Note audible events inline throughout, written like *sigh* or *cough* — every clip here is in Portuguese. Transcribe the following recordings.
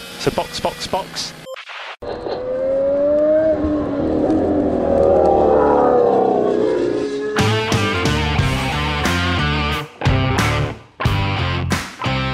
So box, box, box.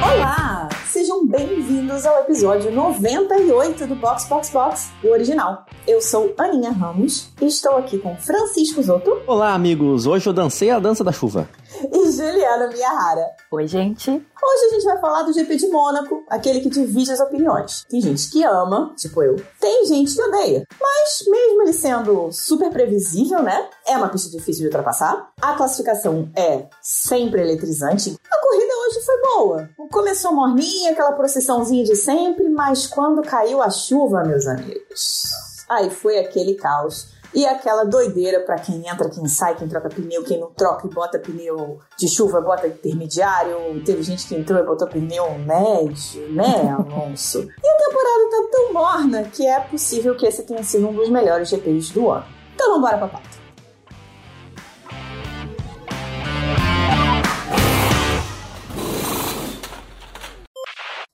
Olá! Sejam bem-vindos ao episódio 98 do Box Box Box, o original. Eu sou Aninha Ramos e estou aqui com Francisco Zotto Olá, amigos! Hoje eu dancei a dança da chuva. E Juliana Miyahara. Oi, gente. Hoje a gente vai falar do GP de Mônaco, aquele que divide as opiniões. Tem gente que ama, tipo eu. Tem gente que odeia. Mas mesmo ele sendo super previsível, né? É uma pista difícil de ultrapassar. A classificação é sempre eletrizante. A corrida hoje foi boa. Começou morninha, aquela procissãozinha de sempre, mas quando caiu a chuva, meus amigos, aí foi aquele caos. E aquela doideira pra quem entra, quem sai, quem troca pneu, quem não troca e bota pneu de chuva, bota intermediário. Teve gente que entrou e botou pneu médio, né, Alonso? E a temporada tá tão morna que é possível que esse tenha sido um dos melhores GPs do ano. Então embora pra pauta.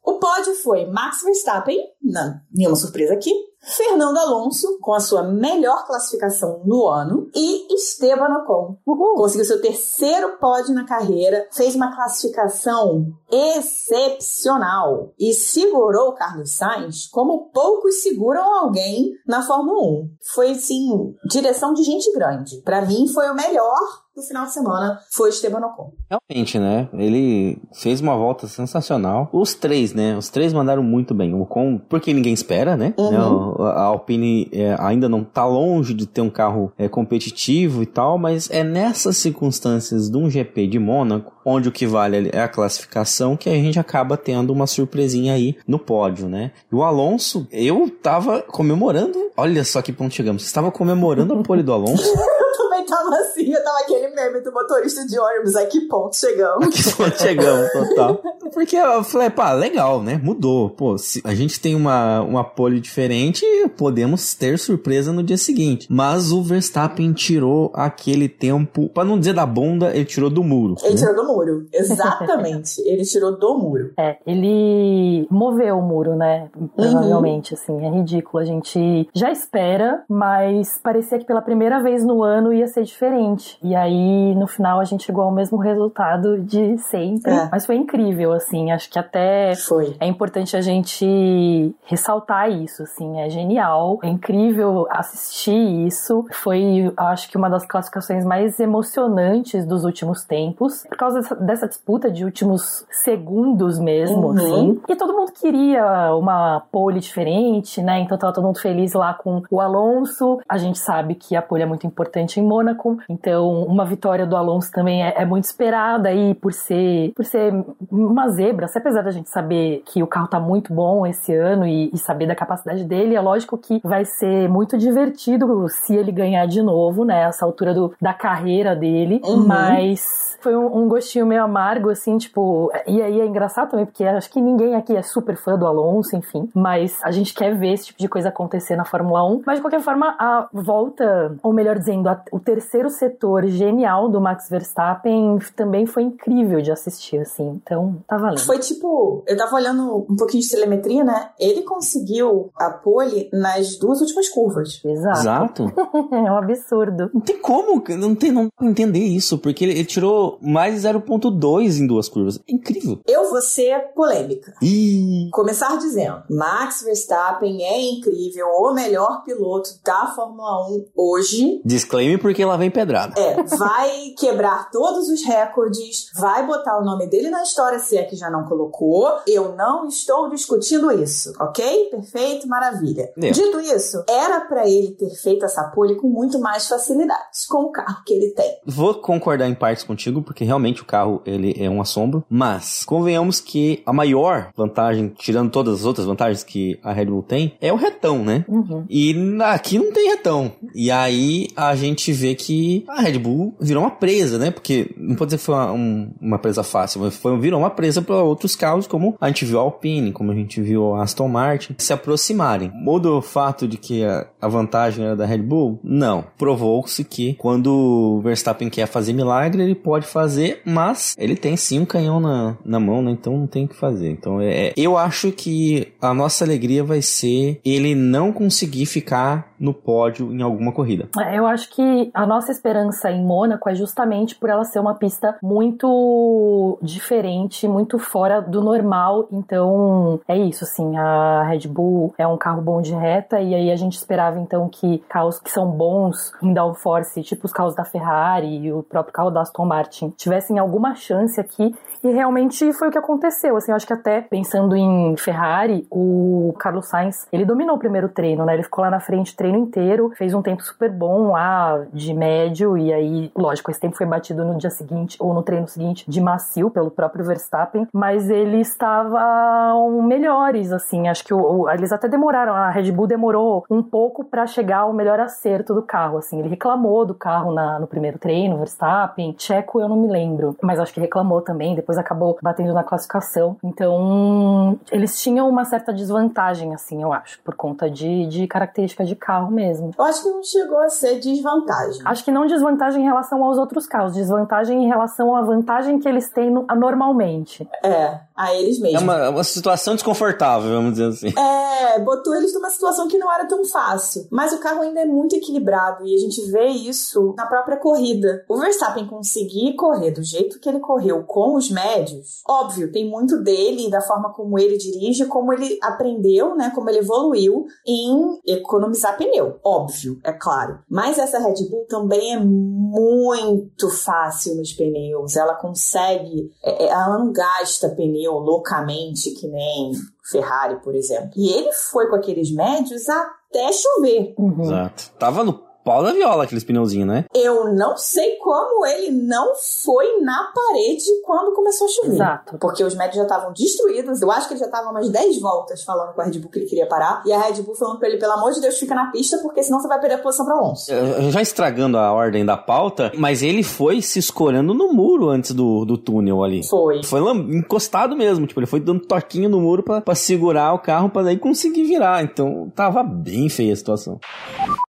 O pódio foi Max Verstappen, não, nenhuma surpresa aqui. Fernando Alonso, com a sua melhor classificação no ano. E Esteban Ocon, conseguiu seu terceiro pódio na carreira, fez uma classificação excepcional e segurou o Carlos Sainz como poucos seguram alguém na Fórmula 1. Foi, assim, direção de gente grande. Para mim, foi o melhor do final de semana, foi Esteban Ocon. Realmente, né? Ele fez uma volta sensacional. Os três, né? Os três mandaram muito bem. O Ocon, porque ninguém espera, né? Uhum. A Alpine é, ainda não tá longe de ter um carro é, competitivo e tal, mas é nessas circunstâncias de um GP de Mônaco, onde o que vale é a classificação, que a gente acaba tendo uma surpresinha aí no pódio, né? E o Alonso, eu tava comemorando, olha só que ponto chegamos, estava comemorando a pole do Alonso. *laughs* Tava assim, eu tava aquele meme do motorista de ônibus, a que ponto chegamos? que ponto chegamos, total. *laughs* Porque eu falei, pá, legal, né? Mudou. Pô, se a gente tem uma, uma pole diferente, podemos ter surpresa no dia seguinte. Mas o Verstappen tirou aquele tempo, pra não dizer da bunda, ele tirou do muro. Ele né? tirou do muro, exatamente. *laughs* ele tirou do muro. É, ele moveu o muro, né? Provavelmente, assim, é ridículo. A gente já espera, mas parecia que pela primeira vez no ano ia ser diferente. E aí, no final, a gente chegou ao mesmo resultado de sempre. É. Mas foi incrível, assim. Acho que até Foi. é importante a gente ressaltar isso, assim, é genial, é incrível assistir isso. Foi, acho que uma das classificações mais emocionantes dos últimos tempos, por causa dessa, dessa disputa de últimos segundos mesmo, Uhum. assim. E todo mundo queria uma pole diferente, né? Então tava todo mundo feliz lá com o Alonso. A gente sabe que a pole é muito importante em Mônaco, então uma vitória do Alonso também é, é muito esperada aí por ser, por ser uma zebra, se apesar da gente saber que o carro tá muito bom esse ano e, e saber da capacidade dele, é lógico que vai ser muito divertido se ele ganhar de novo, né? Essa altura do, da carreira dele, Uhum. mas foi um, um gostinho meio amargo, assim, tipo. E aí é engraçado também, porque acho que ninguém aqui é super fã do Alonso, enfim. Mas a gente quer ver esse tipo de coisa acontecer na Fórmula 1. Mas de qualquer forma, a volta, ou melhor dizendo, a- o terceiro setor genial do Max Verstappen também foi incrível de assistir, assim. Então, tá valendo. Foi tipo, eu tava olhando um pouquinho de telemetria, né? Ele conseguiu a pole nas duas últimas curvas. Exato. Exato. *laughs* É um absurdo. Não tem como, não tem não entender isso, porque ele, ele tirou mais 0.2 em duas curvas. É incrível. Eu vou ser polêmica. Ih, Começar dizendo, Max Verstappen é incrível, o melhor piloto da Fórmula 1 hoje. disclaimer porque lá vem pedrada. É, vai quebrar todos os recordes, vai botar o nome dele na história, se é que já não colocou. Eu não estou discutindo isso, ok? Perfeito, maravilha. É. Dito isso, era pra ele ter feito essa pole com muito mais facilidade, com o carro que ele tem. Vou concordar em partes contigo, porque realmente o carro ele é um assombro. Mas convenhamos que a maior vantagem, tirando todas as outras vantagens que a Red Bull tem, é o retão, né? Uhum. E aqui não tem retão. E aí a gente vê vê que a Red Bull virou uma presa, né? Porque não pode dizer que foi uma, um, uma presa fácil, mas foi, virou uma presa para outros carros, como a gente viu a Alpine, como a gente viu a Aston Martin, se aproximarem. Muda o fato de que a, a vantagem era da Red Bull? Não. Provou-se que quando o Verstappen quer fazer milagre, ele pode fazer, mas ele tem sim um canhão na, na mão, né? Então não tem o que fazer. Então é, eu acho que a nossa alegria vai ser ele não conseguir ficar no pódio em alguma corrida. É, eu acho que a nossa esperança em Mônaco é justamente por ela ser uma pista muito diferente, muito fora do normal. Então, é isso, assim, a Red Bull é um carro bom de reta e aí a gente esperava então que carros que são bons em downforce, tipo os carros da Ferrari e o próprio carro da Aston Martin, tivessem alguma chance aqui e realmente foi o que aconteceu. Assim, eu acho que até pensando em Ferrari, o Carlos Sainz, ele dominou o primeiro treino, né? Ele ficou lá na frente o treino inteiro, fez um tempo super bom lá de médio e aí, lógico, esse tempo foi batido no dia seguinte ou no treino seguinte de macio pelo próprio Verstappen, mas eles estavam melhores, assim. Acho que o, o, eles até demoraram, a Red Bull demorou um pouco para chegar ao melhor acerto do carro, assim. Ele reclamou do carro na, no primeiro treino, Verstappen, Checo eu não me lembro, mas acho que reclamou também, depois acabou batendo na classificação. Então, eles tinham uma certa desvantagem, assim, eu acho, por conta de, de características de carro mesmo. Eu acho que não chegou a ser desvantagem. Acho que não desvantagem em relação aos outros carros, desvantagem em relação à vantagem que eles têm no, normalmente. É, a eles mesmos. É uma, uma situação desconfortável, vamos dizer assim. É, botou eles numa situação que não era tão fácil. Mas o carro ainda é muito equilibrado e a gente vê isso na própria corrida. O Verstappen conseguir correr do jeito que ele correu com os médios, óbvio, tem muito dele e da forma como ele dirige, como ele aprendeu, né, como ele evoluiu em economizar pneu, óbvio, é claro. Mas essa Red Bull também é muito fácil nos pneus, ela consegue, é, é, ela não gasta pneu loucamente que nem Ferrari, por exemplo. E ele foi com aqueles médios até chover. Uhum. Exato. Tava no pau da viola aqueles pneuzinhos, né? Eu não sei como ele não foi na parede quando começou a chover. Exato. Porque os médios já estavam destruídos. Eu acho que ele já estava umas 10 voltas falando com a Red Bull que ele queria parar. E a Red Bull falando pra ele, pelo amor de Deus, fica na pista, porque senão você vai perder a posição pra Alonso. Já estragando a ordem da pauta, mas ele foi se escorando no muro antes do, do túnel ali. Foi. Foi encostado mesmo. Tipo, ele foi dando toquinho no muro pra, pra segurar o carro pra daí conseguir virar. Então, tava bem feia a situação.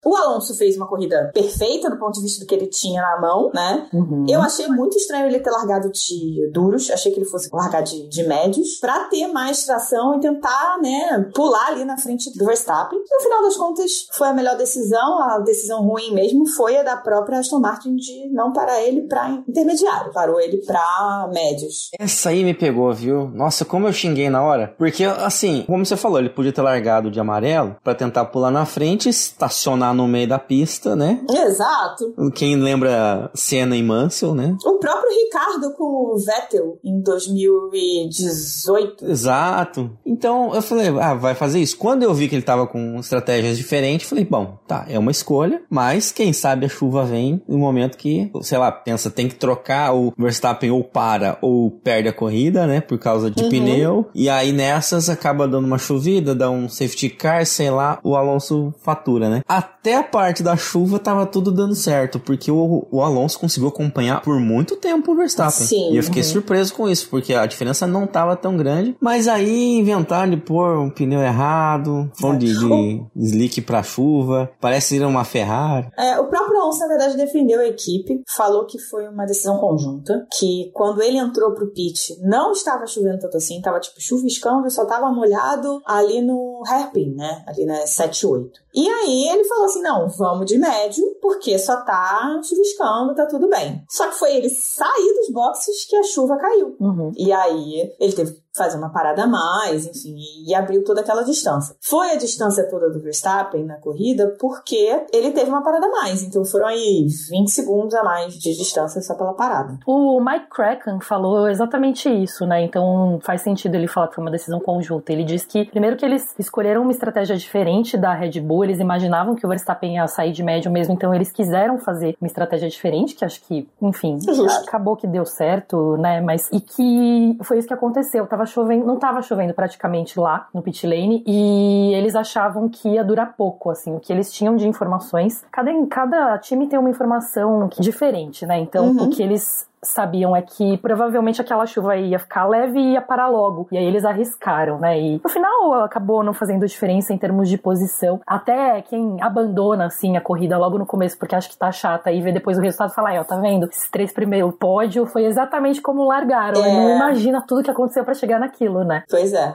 O Alonso fez uma corrida perfeita do ponto de vista do que ele tinha na mão, né? Uhum. Eu achei muito estranho ele ter largado de duros, achei que ele fosse largar de, de médios, pra ter mais tração e tentar, né, pular ali na frente do Verstappen. No final das contas, foi a melhor decisão, a decisão ruim mesmo foi a da própria Aston Martin de não parar ele pra intermediário, parou ele pra médios. Essa aí me pegou, viu? Nossa, como eu xinguei na hora. Porque, assim, como você falou, ele podia ter largado de amarelo para tentar pular na frente, estacionar no meio da pista, né? Exato. Quem lembra Senna e Mansell, né? O próprio Ricardo com o Vettel em 2018. Exato. Então eu falei, ah, vai fazer isso. Quando eu vi que ele tava com estratégias diferentes, falei, bom, tá, é uma escolha, mas quem sabe a chuva vem no momento que, sei lá, pensa, tem que trocar o Verstappen ou para ou perde a corrida, né? Por causa de uhum. pneu. E aí nessas acaba dando uma chovida, dá um safety car, sei lá, o Alonso fatura, né? Até até a parte da chuva tava tudo dando certo, porque o, o Alonso conseguiu acompanhar por muito tempo o Verstappen. Sim. E eu fiquei uhum. surpreso com isso, porque a diferença não tava tão grande. Mas aí inventaram de pôr um pneu errado, foram de, de slick pra chuva, parece ir uma Ferrari. É, o próprio Alonso, na verdade, defendeu a equipe, falou que foi uma decisão conjunta, que quando ele entrou pro pit, não estava chovendo tanto assim, tava tipo chuviscando e só tava molhado ali no hairpin, né? Ali na 7-8. E aí ele falou assim: não, vamos de médio, porque só tá chuviscando, tá tudo bem. Só que foi ele sair dos boxes que a chuva caiu. Uhum. E aí ele teve fazer uma parada a mais, enfim, e abriu toda aquela distância. Foi a distância toda do Verstappen na corrida porque ele teve uma parada a mais, então foram aí 20 segundos a mais de distância só pela parada. O Mike Kraken falou exatamente isso, né? Então faz sentido ele falar que foi uma decisão conjunta. Ele disse que, primeiro, que eles escolheram uma estratégia diferente da Red Bull, eles imaginavam que o Verstappen ia sair de médio mesmo, então eles quiseram fazer uma estratégia diferente, que acho que, enfim, Justo. acabou que deu certo, né? Mas e que foi isso que aconteceu. Eu tava tava chovendo, não tava chovendo praticamente lá no pit lane e eles achavam que ia durar pouco, assim, o que eles tinham de informações. Cada, cada time tem uma informação diferente, né? Então, uhum. o que eles sabiam é que provavelmente aquela chuva ia ficar leve e ia parar logo. E aí eles arriscaram, né? E no final acabou não fazendo diferença em termos de posição. Até quem abandona, assim, a corrida logo no começo porque acha que tá chata e vê depois o resultado e fala, ó, tá vendo? Esses três primeiros pódio foi exatamente como largaram. É. Não imagina tudo que aconteceu para chegar naquilo, né? Pois é.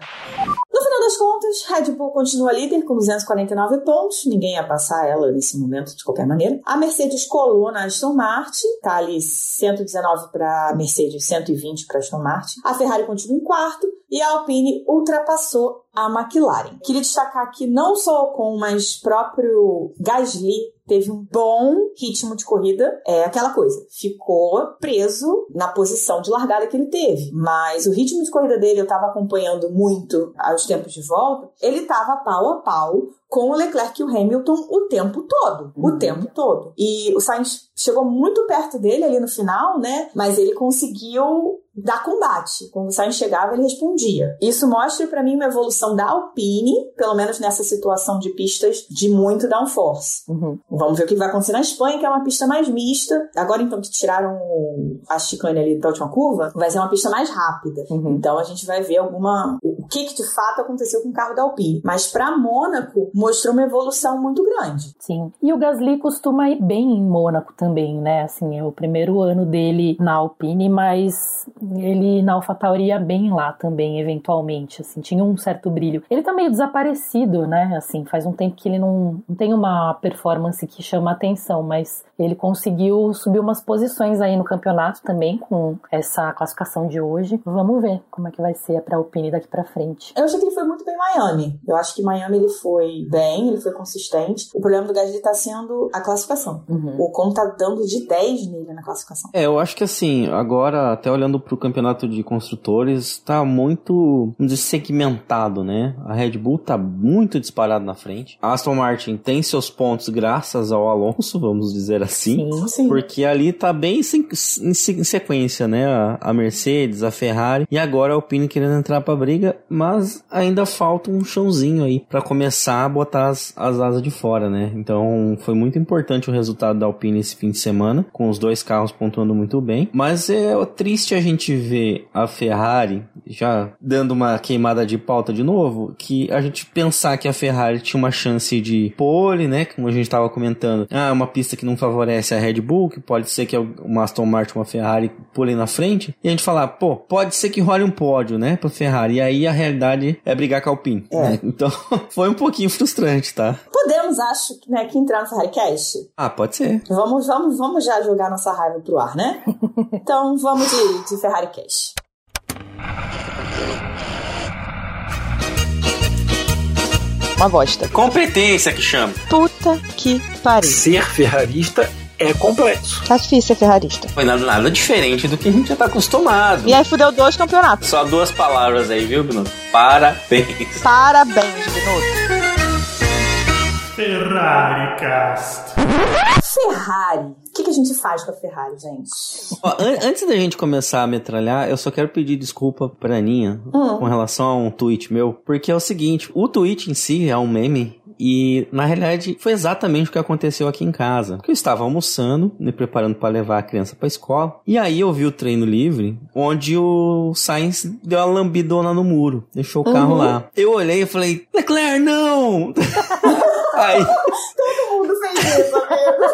No das contas, Red Bull continua líder com 249 pontos. Ninguém ia passar ela nesse momento, de qualquer maneira. A Mercedes colou na Aston Martin, tá ali 119 para Mercedes, 120 para Aston Martin. A Ferrari continua em quarto e a Alpine ultrapassou a McLaren. Queria destacar aqui não só o Ocon, mas próprio Gasly teve um bom ritmo de corrida. É aquela coisa, ficou preso na posição de largada que ele teve. Mas o ritmo de corrida dele, eu estava acompanhando muito aos tempos de volta, ele estava pau a pau com o Leclerc e o Hamilton o tempo todo. Uhum. O tempo todo. E o Sainz chegou muito perto dele ali no final, né? Mas ele conseguiu dar combate. Quando o Sainz chegava, ele respondia. Isso mostra para mim uma evolução da Alpine, pelo menos nessa situação de pistas de muito downforce. Uhum. Vamos ver o que vai acontecer na Espanha, que é uma pista mais mista. Agora, então, que tiraram a chicane ali da última curva, vai ser uma pista mais rápida. Uhum. Então, a gente vai ver alguma... o que, que de fato aconteceu com o carro da Alpine. Mas para Mônaco, mostrou uma evolução muito grande. Sim. E o Gasly costuma ir bem em Mônaco também, né? Assim, é o primeiro ano dele na Alpine, mas ele na AlphaTauri ia bem lá também, eventualmente, assim, tinha um certo brilho. Ele tá meio desaparecido, né? Assim, faz um tempo que ele não, não tem uma performance que chama atenção, mas ele conseguiu subir umas posições aí no campeonato também com essa classificação de hoje. Vamos ver como é que vai ser para Alpine daqui para frente. Eu achei que ele foi muito bem em Miami. Eu acho que Miami ele foi bem, ele foi consistente. O problema do Gasly tá sendo a classificação. Uhum. O Com tá dando de 10 nele na classificação. É, eu acho que assim, agora até olhando pro campeonato de construtores, tá muito segmentado, né? A Red Bull tá muito disparado na frente. A Aston Martin tem seus pontos graças ao Alonso, vamos dizer assim. Sim, sim. Porque ali tá bem em, sequência, né? A, Mercedes, a Ferrari e agora a Alpine querendo entrar pra briga, mas ainda falta um chãozinho aí para começar a botar as, as asas de fora, né? Então foi muito importante o resultado da Alpine esse fim de semana, com os dois carros pontuando muito bem. Mas é triste a gente ver a Ferrari já dando uma queimada de pauta de novo, que a gente pensar que a Ferrari tinha uma chance de pole, né? Como a gente estava comentando, ah, uma pista que não favorece a Red Bull, que pode ser que uma Aston Martin, uma Ferrari pule na frente, e a gente falar, pô, pode ser que role um pódio, né, pra Ferrari, e aí a realidade é brigar com a Alpine. É. Né? Então, *laughs* foi um pouquinho frustrante, tá? Podemos, acho, né, que entrar no Ferrari Cash. Ah, pode ser. Vamos, vamos, vamos já jogar nossa raiva pro ar, né? *laughs* então, vamos de, de Ferrari Cash. Uma bosta. Competência que chama. Puta que pariu. Ser ferrarista é complexo. Tá difícil ser ferrarista. Foi nada, nada diferente do que a gente já tá acostumado. E aí fudeu dois campeonatos. Só duas palavras aí, viu, Bruno? Parabéns. Parabéns, Bruno. Ferrari Cast. Ferrari. O que, que, a gente faz com a Ferrari, gente? Ó, an antes da gente começar a metralhar, eu só quero pedir desculpa pra Aninha hum. com relação a um tweet meu, porque é o seguinte, o tweet em si é um meme e, na realidade, foi exatamente o que aconteceu aqui em casa. Porque eu estava almoçando, me preparando para levar a criança para a escola. E aí eu vi o treino livre, onde o Sainz deu uma lambidona no muro. Deixou o carro uhum. lá. Eu olhei e falei, Leclerc, não! *laughs* aí... Todo mundo fez isso, amigo.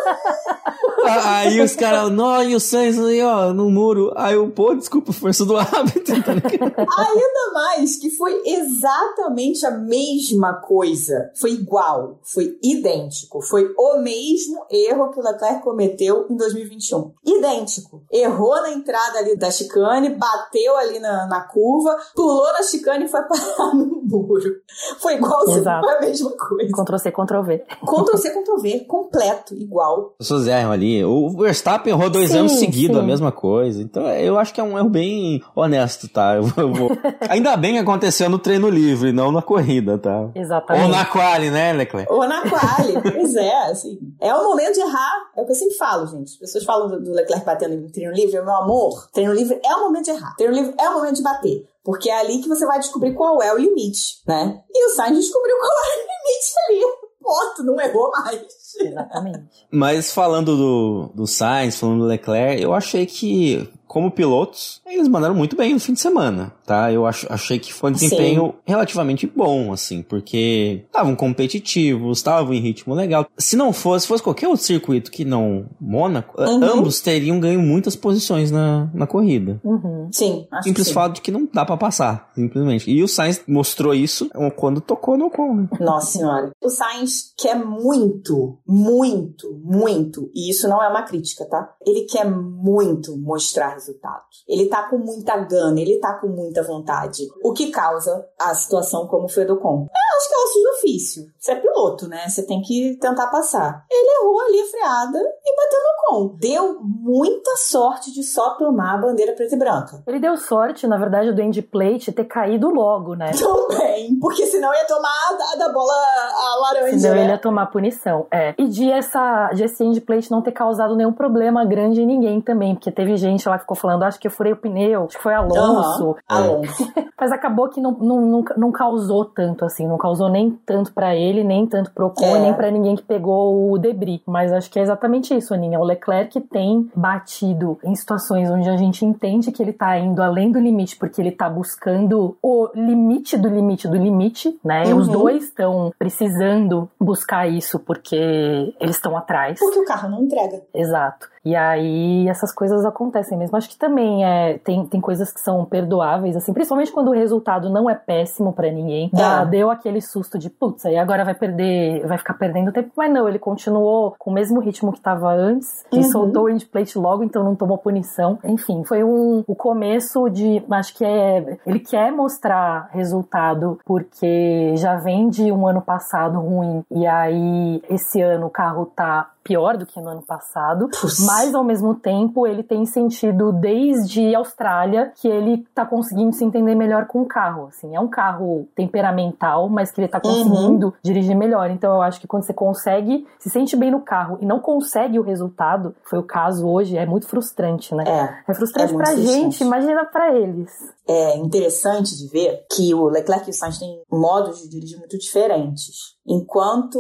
*laughs* Aí os caras, não, e o Sainz aí, ó, no muro. Aí eu, pô, desculpa, força do hábito. *laughs* Ainda mais que foi exatamente a mesma coisa. Foi igual, foi idêntico. Foi o mesmo erro que o Leclerc cometeu em 2021. Idêntico. Errou na entrada ali da chicane, bateu ali na, na curva, pulou na chicane e foi *laughs* parar no muro. Foi igual, foi a mesma coisa. Ctrl-C, Ctrl-V. Ctrl-C, Ctrl-V, completo, igual. As pessoas erram ali o Verstappen errou dois sim, anos seguidos a mesma coisa. Então eu acho que é um erro bem honesto, tá? Eu vou... *laughs* Ainda bem que aconteceu no treino livre, não na corrida, tá? Exatamente. Ou na quali, né, Leclerc? Ou na quali, *laughs* pois é, assim. É o momento de errar, é o que eu sempre falo, gente. As pessoas falam do Leclerc batendo em treino livre, meu amor, treino livre é o momento de errar. Treino livre é o momento de bater. Porque é ali que você vai descobrir qual é o limite, né? E o Sainz descobriu qual é o limite ali. Ponto, não errou mais. Exatamente. Mas falando do, do Sainz, falando do Leclerc, eu achei que como pilotos, eles mandaram muito bem no fim de semana, tá? Eu ach, achei que foi um desempenho Sim. relativamente bom, assim, porque estavam competitivos, estavam em ritmo legal. Se não fosse, fosse qualquer outro circuito que não Mônaco, uhum. ambos teriam ganho muitas posições na, na corrida. Uhum. Sim. Simples fato de que não dá para passar, simplesmente. E o Sainz mostrou isso quando tocou no Ocon. Né? Nossa senhora. O Sainz quer muito, muito, muito, e isso não é uma crítica, tá? Ele quer muito mostrar resultados. Ele tá com muita gana, ele tá com muita vontade. O que causa a situação como foi do Com. Eu acho que é o de ofício. Você é piloto, né? Você tem que tentar passar. Ele errou ali a freada e bateu no Com. Deu muita sorte de só tomar a bandeira preta e branca. Ele deu sorte, na verdade, do end plate ter caído logo, né? Também, porque senão ia tomar a da bola a laranja. Senão né? ele ia tomar punição. É. E de, essa, de esse end plate não ter causado nenhum problema grande em ninguém também, porque teve gente lá que ficou falando, acho que eu furei o pneu, acho que foi Alonso. Uhum. Alonso. *laughs* Mas acabou que não, não, não, não, causou tanto, assim, não causou nem tanto para ele, nem tanto pro Ocon, é. nem para ninguém que pegou o debris. Mas acho que é exatamente isso, Aninha. O Leclerc tem batido em situações onde a gente entende que ele tá indo além do limite, porque ele tá buscando o limite do limite do limite, né? Uhum. Os dois estão precisando buscar isso porque eles estão atrás. Porque o carro não entrega. Exato. E aí essas coisas acontecem mesmo. Acho que também é, tem, tem coisas que são perdoáveis, assim, principalmente quando o resultado não é péssimo para ninguém. Dá, é. Deu aquele susto de, putz, aí agora vai perder, vai ficar perdendo tempo. Mas não, ele continuou com o mesmo ritmo que tava antes e uhum. soltou o endplate logo, então não tomou punição. Enfim, foi um, o começo de, acho que é, ele quer mostrar resultado porque já vem de um ano passado ruim e aí esse ano o carro tá pior do que no ano passado, mas ao mesmo tempo ele tem sentido desde Austrália que ele tá conseguindo se entender melhor com o carro, assim, é um carro temperamental, mas que ele tá conseguindo uhum. dirigir melhor, então eu acho que quando você consegue, se sente bem no carro e não consegue o resultado, foi o caso hoje, é muito frustrante, né? É, é frustrante é pra frustrante. gente, imagina para eles. É interessante de ver que o Leclerc e o Sainz têm modos de dirigir muito diferentes. Enquanto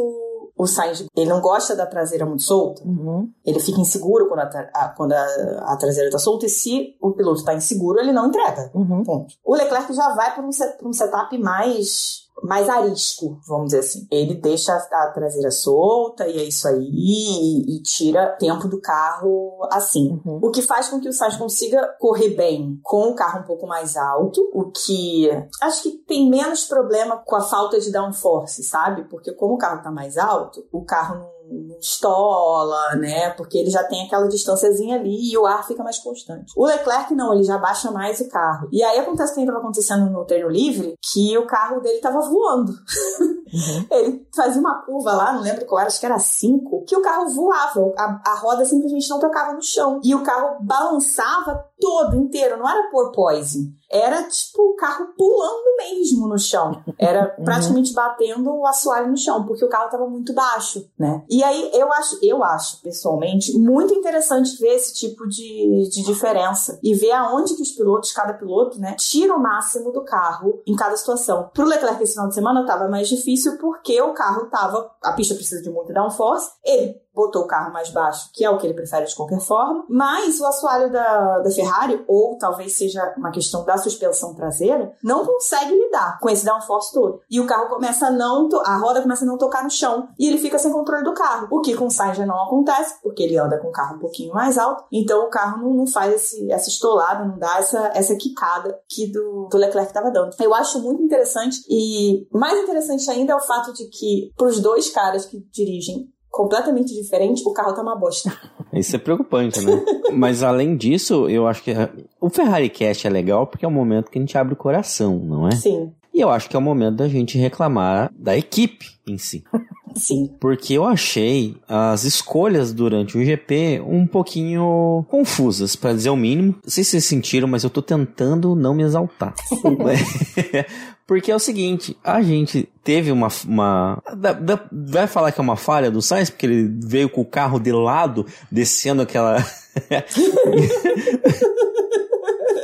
o Sainz, ele não gosta da traseira muito solta, uhum. ele fica inseguro quando, a, a quando a, a, traseira está solta, e se o piloto está inseguro, ele não entrega. Uhum. O Leclerc já vai para um, set, um setup mais mais arisco, vamos dizer assim. Ele deixa a traseira solta e é isso aí, e, e tira tempo do carro assim. Uhum. O que faz com que o Sainz consiga correr bem com o carro um pouco mais alto, o que acho que tem menos problema com a falta de downforce, sabe? Porque como o carro tá mais alto, o carro não não estola, né? Porque ele já tem aquela distânciazinha ali e o ar fica mais constante. O Leclerc não, ele já baixa mais o carro. E aí acontece o que estava acontecendo no treino livre, que o carro dele estava voando. Uhum. *laughs* ele fazia uma curva lá, não lembro qual era, acho que era 5, que o carro voava, a, a roda simplesmente não tocava no chão. E o carro balançava todo inteiro, não era porpoise era tipo o carro pulando mesmo no chão. Era uhum. praticamente batendo o assoalho no chão, porque o carro estava muito baixo, né? E aí eu acho, eu acho, pessoalmente, muito interessante ver esse tipo de, de diferença e ver aonde que os pilotos, cada piloto, né, tira o máximo do carro em cada situação. Pro Leclerc esse final de semana estava mais difícil porque o carro tava, a pista precisa de muito downforce, ele botou o carro mais baixo, que é o que ele prefere de qualquer forma, mas o assoalho da, da Ferrari, ou talvez seja uma questão da suspensão traseira, não consegue lidar com esse downforce todo. E o carro começa a não, a roda começa a não tocar no chão e ele fica sem controle do carro. O que com o Sainz já não acontece, porque ele anda com o carro um pouquinho mais alto, então o carro não, não faz esse, essa estolada, não dá essa, essa quicada que do, do Leclerc estava dando. Eu acho muito interessante e mais interessante ainda é o fato de que para os dois caras que dirigem completamente diferente, o carro tá uma bosta. *laughs* Isso é preocupante, né? *laughs* Mas além disso, eu acho que o Ferrari Cast é legal porque é o momento que a gente abre o coração, não é? Sim. E eu acho que é o momento da gente reclamar da equipe em si. *laughs* Sim. Porque eu achei as escolhas durante o GP um pouquinho confusas, para dizer o mínimo. Não sei se vocês sentiram, mas eu tô tentando não me exaltar. Porque é o seguinte, a gente teve uma. uma da, da, vai falar que é uma falha do Sainz, porque ele veio com o carro de lado, descendo aquela. *laughs*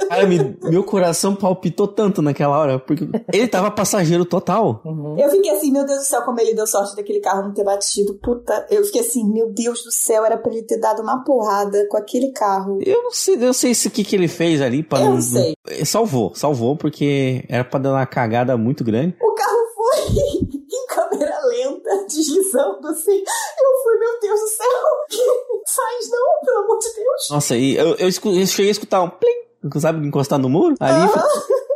Cara, me- meu coração palpitou tanto naquela hora, porque ele tava passageiro total. Uhum. Eu fiquei assim, meu Deus do céu, como ele deu sorte daquele carro não ter batido. Puta, eu fiquei assim, meu Deus do céu, era pra ele ter dado uma porrada com aquele carro. Eu não sei, eu sei isso que que ele fez ali para Eu sei. Salvou, salvou porque era pra dar uma cagada muito grande. O carro foi em câmera lenta, deslizando assim. Eu fui, meu Deus do céu, Sainz não, pelo amor de Deus. Nossa, e eu, eu, eu cheguei a escutar um plim, sabe, encostar no muro ali.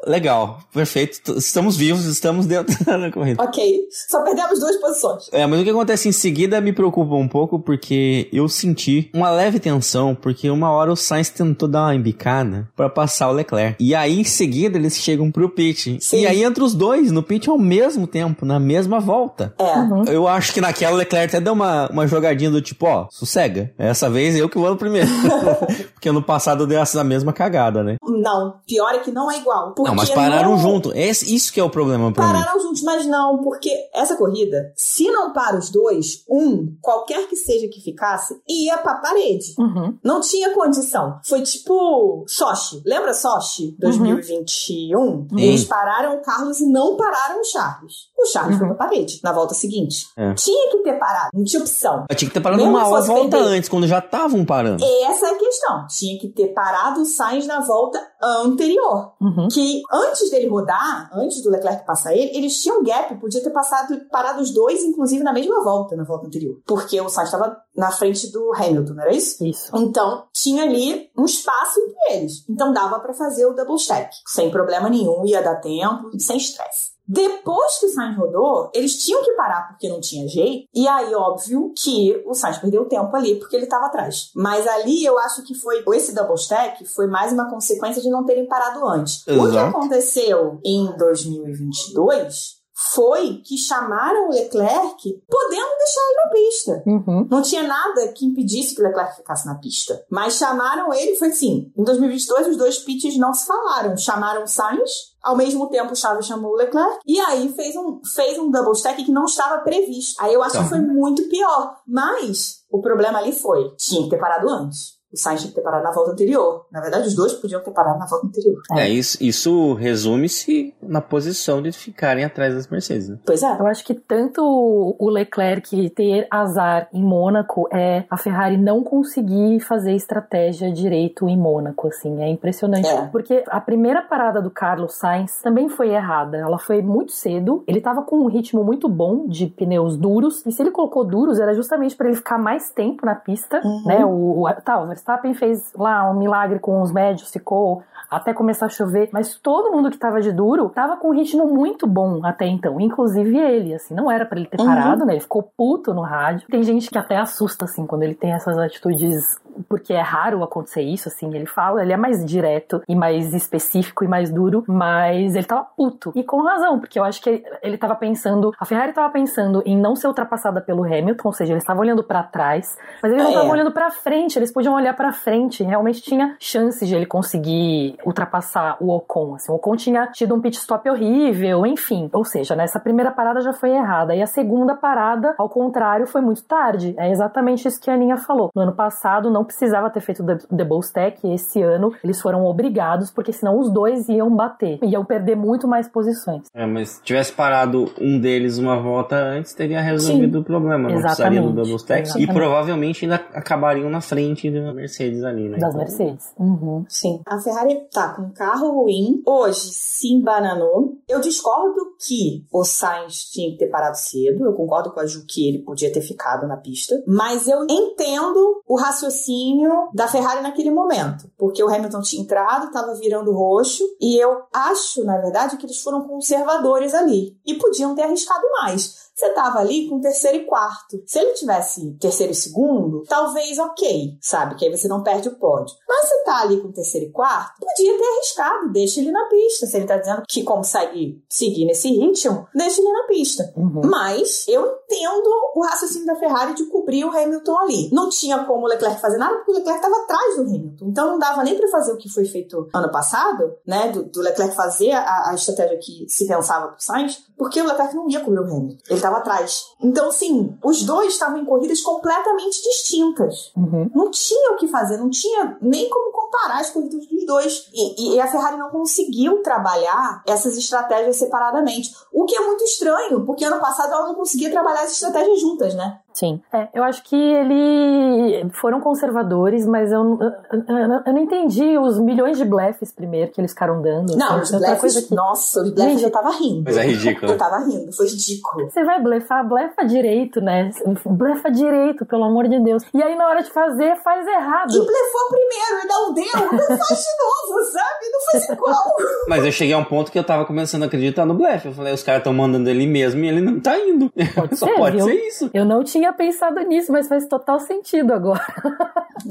Legal, perfeito. Estamos vivos, estamos dentro *laughs* da corrida. Ok, só perdemos duas posições. É, mas o que acontece em seguida me preocupa um pouco porque eu senti uma leve tensão, porque uma hora o Sainz tentou dar uma embicada pra passar o Leclerc. E aí em seguida eles chegam pro pit. Sim. E aí entra os dois no pit ao mesmo tempo, na mesma volta. É. Uhum. Eu acho que naquela o Leclerc até deu uma, uma jogadinha do tipo, ó, sossega. Essa vez eu que vou no primeiro. *laughs* porque no passado deu essa mesma cagada, né? Não, pior é que não é igual. Porque não, mas pararam não- junto. Esse, isso que é o problema pra mim. Pararam juntos, mas não, porque essa corrida, se não para os dois, um, qualquer que seja que ficasse, ia pra parede. Uhum. Não tinha condição. Foi tipo Sochi. Lembra Sochi 2021? Eles pararam o Carlos e não pararam o Charles. O Charles foi pra parede na volta seguinte. É. Tinha que ter parado, não tinha opção. Eu tinha que ter parado Mesmo uma fosse volta perder. antes, quando já estavam parando. Essa é a questão. Tinha que ter parado o Sainz na volta anterior. Uhum. Que antes dele rodar, antes do Leclerc passar ele, eles tinham gap, podia ter passado, parado os dois, inclusive na mesma volta, na volta anterior. Porque o Sainz estava na frente do Hamilton, não era isso? Isso. Então, tinha ali um espaço entre eles. Então, dava pra fazer o double stack. Sem problema nenhum, ia dar tempo, sem estresse. Depois que o Sainz rodou, eles tinham que parar porque não tinha jeito. E aí, óbvio que o Sainz perdeu tempo ali porque ele estava atrás. Mas ali eu acho que foi. Esse double stack foi mais uma consequência de não terem parado antes. O que Exato. aconteceu em 2022 foi que chamaram o Leclerc podendo deixar ele na pista. Uhum. Não tinha nada que impedisse que o Leclerc ficasse na pista. Mas chamaram ele, foi assim, em 2022 os dois pits não se falaram. Chamaram o Sainz, ao mesmo tempo o Chaves chamou o Leclerc, e aí fez um, fez um double stack que não estava previsto. Aí eu acho Tá. que foi muito pior. Mas o problema ali foi, tinha que ter parado antes. O Sainz tinha que ter parado na volta anterior. Na verdade, os dois podiam ter parado na volta anterior. É, isso, isso resume-se na posição de ficarem atrás das Mercedes, né? Pois é. Eu acho que tanto o Leclerc ter azar em Mônaco é a Ferrari não conseguir fazer estratégia direito em Mônaco, assim, é impressionante. É. Porque a primeira parada do Carlos Sainz também foi errada. Ela foi muito cedo, ele tava com um ritmo muito bom de pneus duros, e se ele colocou duros era justamente para ele ficar mais tempo na pista, Uhum. né? O, o, tá, o Verstappen fez lá um milagre com os médios, ficou até começar a chover, mas todo mundo que tava de duro tava com um ritmo muito bom até então, inclusive ele, assim, não era pra ele ter Uhum. parado, né? Ele ficou puto no rádio. Tem gente que até assusta assim quando ele tem essas atitudes, porque é raro acontecer isso, assim, ele fala, ele é mais direto e mais específico e mais duro, mas ele tava puto. E com razão, porque eu acho que ele, ele tava pensando, a Ferrari tava pensando em não ser ultrapassada pelo Hamilton, ou seja, eles estavam olhando pra trás, mas eles não É. estavam olhando pra frente, eles podiam olhar pra frente, realmente tinha chances de ele conseguir ultrapassar o Ocon, assim, o Ocon tinha tido um pit stop horrível, enfim, ou seja, nessa primeira parada já foi errada, e a segunda parada, ao contrário, foi muito tarde, é exatamente isso que a Aninha falou, no ano passado não precisava ter feito o double stack, e esse ano eles foram obrigados, porque senão os dois iam bater, iam perder muito mais posições. É, mas se tivesse parado um deles uma volta antes, teria resolvido o problema. Não precisaria do Exatamente. double stack. E Exatamente. provavelmente ainda acabariam na frente Mercedes ali, né? Das Então, Mercedes. Uhum. Sim. A Ferrari tá com um carro ruim. Hoje se embananou. Eu discordo que o Sainz tinha que ter parado cedo. Eu concordo com a Ju que ele podia ter ficado na pista. Mas eu entendo o raciocínio da Ferrari naquele momento. Porque o Hamilton tinha entrado, tava virando roxo. E eu acho, na verdade, que eles foram conservadores ali. E podiam ter arriscado mais. Você tava ali com terceiro e quarto. Se ele tivesse terceiro e segundo, talvez ok, sabe? Que aí você não perde o pódio. Mas você tá ali com terceiro e quarto, podia ter arriscado, deixa ele na pista. Se ele tá dizendo que consegue seguir nesse ritmo, deixa ele na pista. Uhum. Mas eu entendo o raciocínio da Ferrari de cobrir o Hamilton ali. Não tinha como o Leclerc fazer nada, porque o Leclerc estava atrás do Hamilton. Então não dava nem para fazer o que foi feito ano passado, né? Do, do Leclerc fazer a, a estratégia que se pensava pro Sainz, porque o Leclerc não ia cobrir o Hamilton. Ele estava atrás. Então, assim, os dois estavam em corridas completamente distintas. Uhum. Não tinha o que fazer, não tinha nem como comparar as corridas dos dois. E, e a Ferrari não conseguiu trabalhar essas estratégias separadamente. O que é muito estranho, porque ano passado ela não conseguia trabalhar as estratégias juntas, né? Sim. É, eu acho que eles foram conservadores, mas eu, eu, eu, eu não entendi os milhões de blefs primeiro que eles ficaram dando. Não, sabe? os coisa que- nossa, os blefs Gente, eu tava rindo. Mas é ridículo. Eu tava rindo, foi ridículo. Você vai blefar, blefa direito, né? Blefa direito, pelo amor de Deus. E aí, na hora de fazer, faz errado. E blefou primeiro e não deu, não faz de novo, sabe? Não faz igual. Mas eu cheguei a um ponto que eu tava começando a acreditar no blefe. Eu falei, os caras estão mandando ele mesmo e ele não tá indo. *laughs* Pode Só ser, pode viu? ser isso. Eu não tinha pensado nisso, mas faz total sentido agora.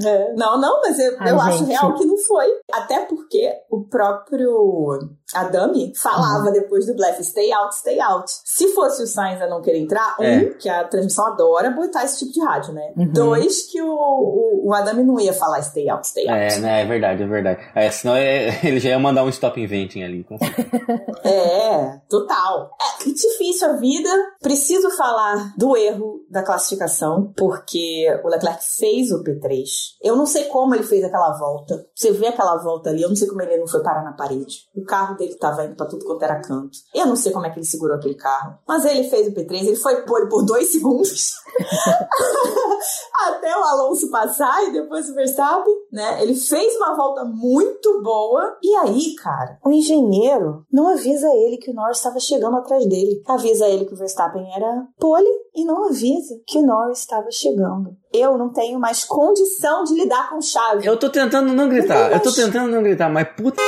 É, Não, não, mas eu, Ai, eu acho real que não foi. Até porque o próprio Adami falava depois do blefe, stay out, stay out. Se fosse o Sainz a não querer entrar, um, É. que a transmissão adora botar esse tipo de rádio, né? Uhum. Dois, que o, o, o Adami não ia falar stay out, stay out. É, né, é verdade, é verdade. É, senão é- *laughs* ele já ia mandar um stop inventing ali. com. *laughs* É, total. É que difícil a vida. Preciso falar do erro da classificação, porque o Leclerc fez o P3. Eu não sei como ele fez aquela volta. Você vê aquela volta ali, eu não sei como ele não foi parar na parede. O carro dele tava indo pra tudo quanto era canto. Eu não sei como é que ele segurou aquele carro. Mas ele fez o P3, ele foi pole por dois segundos. *laughs* Até o Alonso passar e depois o Verstappen, né? Ele fez uma volta muito boa. E aí, cara, o engenheiro não avisa ele que o Norris estava chegando atrás dele. Avisa ele que o Verstappen era pole e não avisa que o Norris estava chegando. Eu não tenho mais condição de lidar com chave. Eu tô tentando não gritar, eu tô tentando não gritar, mas puta.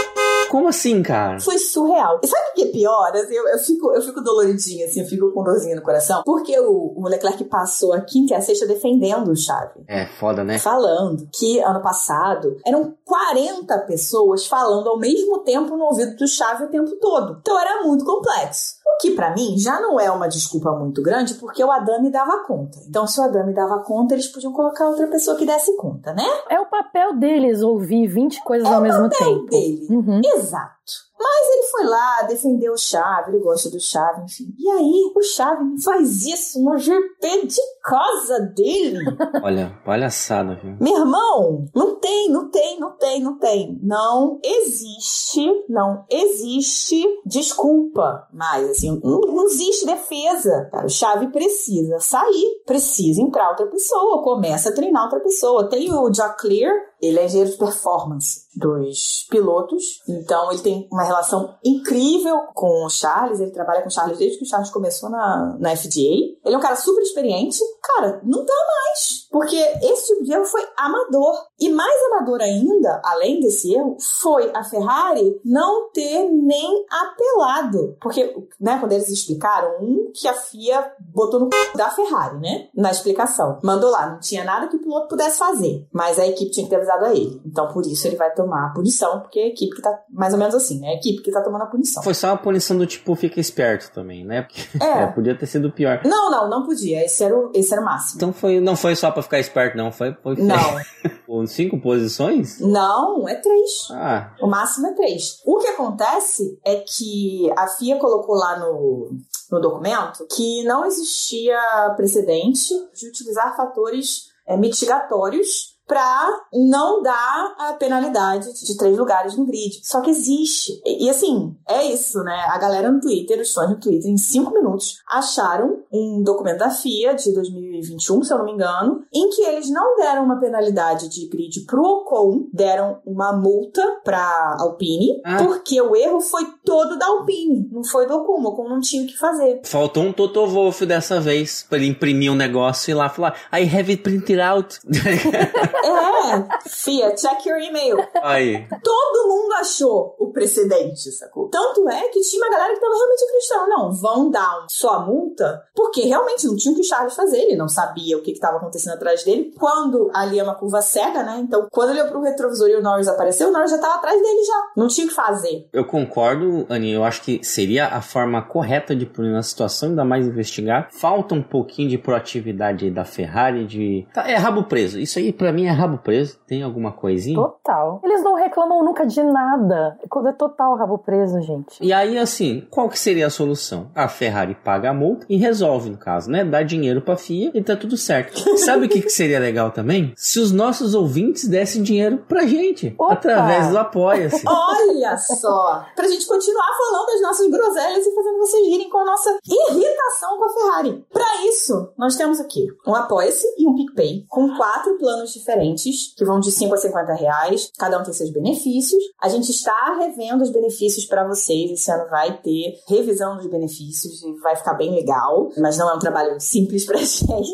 Como assim, cara? Foi surreal. E sabe o que é pior? Assim, Eu, eu, fico, eu fico doloridinha, assim, eu fico com dorzinha no coração. Porque o, o Leclerc passou a quinta e a sexta defendendo o Chave. É foda, né? Falando que ano passado eram 40 pessoas falando ao mesmo tempo no ouvido do Chave o tempo todo. Então era muito complexo. O que pra mim já não é uma desculpa muito grande, porque o Adame dava conta. Então, se o Adame dava conta, eles podiam colocar outra pessoa que desse conta, né? É o papel deles ouvir 20 coisas É ao o mesmo papel tempo. dele. Uhum. Exato. Mas ele foi lá, defendeu o Chave, ele gosta do Chave, enfim. E aí, o Chave faz isso no GP de casa dele. *laughs* Olha, palhaçada, viu? Meu irmão, não tem, não tem, não tem, não tem. Não existe, não existe desculpa mais, assim, não, não existe defesa. Cara, o Chave precisa sair, precisa entrar outra pessoa, começa a treinar outra pessoa. Tem o Jack Clear, ele é engenheiro de performance dos pilotos, então ele tem uma relação incrível com o Charles, ele trabalha com o Charles desde que o Charles começou na, na FDA. Ele é um cara super experiente. Cara, não dá mais, porque esse tipo de erro foi amador. E mais amador ainda, além desse erro, foi a Ferrari não ter nem apelado. Porque, né, quando eles explicaram, um que a FIA botou no c... da Ferrari, né, na explicação. Mandou lá, não tinha nada que o piloto pudesse fazer, mas a equipe tinha que ter a ele. Então, por isso ele vai tomar a punição, porque a equipe que tá, mais ou menos assim, né, a equipe que tá tomando a punição. Foi só uma punição do tipo, fica esperto também, né? Porque *laughs* É. é, podia ter sido pior. Não, não, não podia. Esse era o, esse era o máximo. Então foi, não foi só pra ficar esperto, não. Foi, foi Não, *laughs* cinco posições? não, é três. Ah, O máximo é três. O que acontece é que a FIA colocou lá no, no documento que não existia precedente de utilizar fatores é, mitigatórios para não dar a penalidade de três lugares no grid. Só que existe. E, e, assim, é isso, né? A galera no Twitter, os fãs no Twitter, em cinco minutos, acharam um documento da FIA de 2021, se eu não me engano, em que eles não deram uma penalidade de grid pro Ocon, deram uma multa pra Alpine, Ah. porque o erro foi todo da Alpine, não foi do Ocon. O Ocon não tinha o que fazer. faltou um Toto Wolff dessa vez pra ele imprimir um negócio e ir lá falar I have it printed out. *laughs* É, FIA, check your email. Aí. Todo mundo achou o precedente, sacou? Tanto é que tinha uma galera que tava realmente acreditando. Não, vão dar só a multa, porque realmente não tinha o que o Charles fazer, ele não sabia o que estava acontecendo atrás dele. Quando ali é uma curva cega, né? Então, quando ele olhou pro retrovisor e o Norris apareceu, o Norris já tava atrás dele já. Não tinha o que fazer. Eu concordo, Ani. Eu acho que seria a forma correta de punir na situação, ainda mais investigar. Falta um pouquinho de proatividade da Ferrari, de. Tá, é rabo preso. Isso aí, para mim, é rabo preso. Tem alguma coisinha? Total. Eles não reclamam nunca de nada. É total rabo preso, gente. E aí, assim, qual que seria a solução? A Ferrari paga a multa e resolve, no caso, né? Dá dinheiro pra FIA e tá tudo certo. Sabe o que, que seria legal também? Se os nossos ouvintes dessem dinheiro pra gente. Opa! Através do Apoia-se. Olha só! Pra gente continuar falando das nossas groselhas e fazendo vocês irem com a nossa irritação com a Ferrari. Pra isso, nós temos aqui um Apoia-se e um PicPay com quatro planos diferentes, que vão de 5 a 50 reais. Cada um tem seus benefícios. A gente está revendo os benefícios para vocês. Esse ano vai ter revisão dos benefícios e vai ficar bem legal. Mas não é um trabalho simples pra *laughs* gente.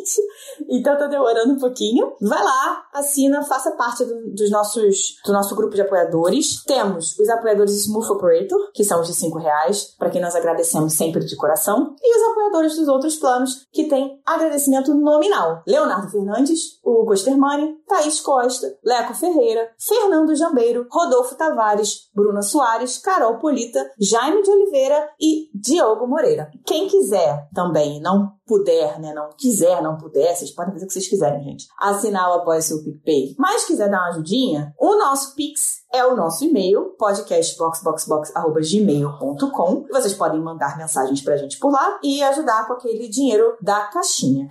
Então tá demorando um pouquinho. Vai lá, assina, faça parte do, dos nossos, do nosso grupo de apoiadores. Temos os apoiadores Smooth Operator, que são os de 5 reais, para quem nós agradecemos sempre de coração. E os apoiadores dos outros planos, que tem agradecimento nominal. Leonardo Fernandes, Hugo Ostermani, Thaís Costa, Leco Ferreira, Fernando Jambeiro, Rodolfo Tavares, Bruna Soares, Carol Polita, Jaime de Oliveira e Diogo Moreira. Quem quiser também não puder, né, não quiser, não puder, vocês podem fazer o que vocês quiserem, gente. Assinar o Apoia Seu PicPay. Mas quiser dar uma ajudinha, o nosso Pix é o nosso e-mail, podcastboxboxbox.gmail.com. Vocês podem mandar mensagens pra gente por lá e ajudar com aquele dinheiro da caixinha.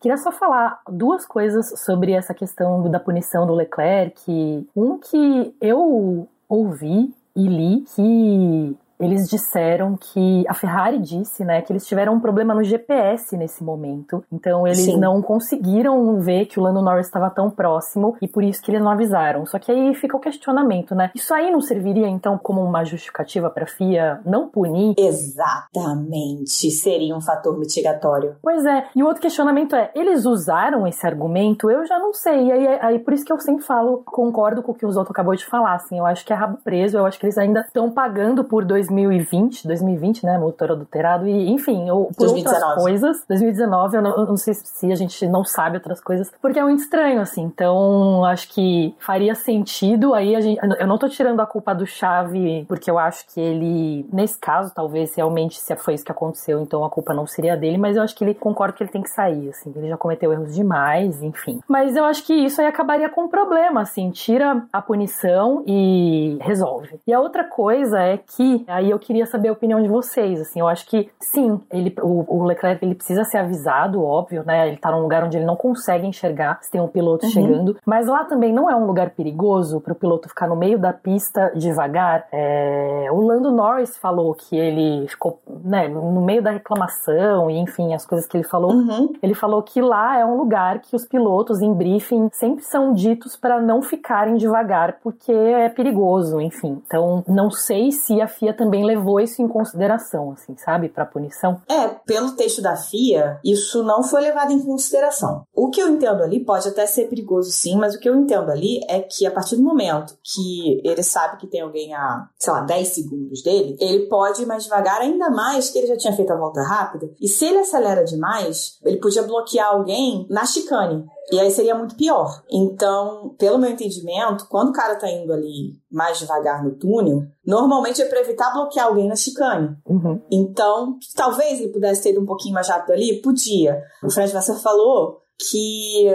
Queria só falar duas coisas sobre essa questão da punição do Leclerc. Um que eu ouvi e li que eles disseram que a Ferrari disse, né, que eles tiveram um problema no GPS nesse momento. Então eles Sim. não conseguiram ver que o Lando Norris estava tão próximo e por isso que eles não avisaram. Só que aí fica o questionamento, né? Isso aí não serviria então como uma justificativa para a FIA não punir? Exatamente, seria um fator mitigatório. Pois é. E o outro questionamento é, eles usaram esse argumento? Eu já não sei. E aí, aí por isso que eu sempre falo, concordo com o que o Zoto acabou de falar, assim, eu acho que é rabo preso, eu acho que eles ainda estão pagando por 2020, 2020, né, motor adulterado, e enfim, ou por 2019. outras coisas. 2019, eu não, eu não sei se a gente não sabe outras coisas, porque é muito estranho, assim. Então, acho que faria sentido. Aí a gente. Eu não tô tirando a culpa do Chave, porque eu acho que ele, nesse caso, talvez realmente se foi isso que aconteceu, então a culpa não seria dele, mas eu acho que ele concorda que ele tem que sair, assim. Ele já cometeu erros demais, enfim. Mas eu acho que isso aí acabaria com um problema, assim. Tira a punição e resolve. E a outra coisa é que, aí eu queria saber a opinião de vocês, assim. Eu acho que, sim, ele, o, o Leclerc ele precisa ser avisado, óbvio, né? Ele tá num lugar onde ele não consegue enxergar se tem um piloto Uhum. chegando. Mas lá também não é um lugar perigoso pro piloto ficar no meio da pista devagar. É, O Lando Norris falou que ele ficou, né, no meio da reclamação e, enfim, as coisas que ele falou. Uhum. Ele falou que lá é um lugar que os pilotos em briefing sempre são ditos para não ficarem devagar porque é perigoso, enfim. Então, não sei se a FIA também levou isso em consideração, assim, sabe, para punição. É, pelo texto da FIA, isso não foi levado em consideração. O que eu entendo ali pode até ser perigoso sim, mas o que eu entendo ali é que a partir do momento que ele sabe que tem alguém a, sei lá, 10 segundos dele, ele pode ir mais devagar, ainda mais que ele já tinha feito a volta rápida. E se ele acelera demais, ele podia bloquear alguém na chicane. E aí seria muito pior. Então, pelo meu entendimento, quando o cara tá indo ali mais devagar no túnel, normalmente é pra evitar bloquear alguém na chicane. Uhum. Então, talvez ele pudesse ter ido um pouquinho mais rápido ali? Podia. O Fred Vassar falou que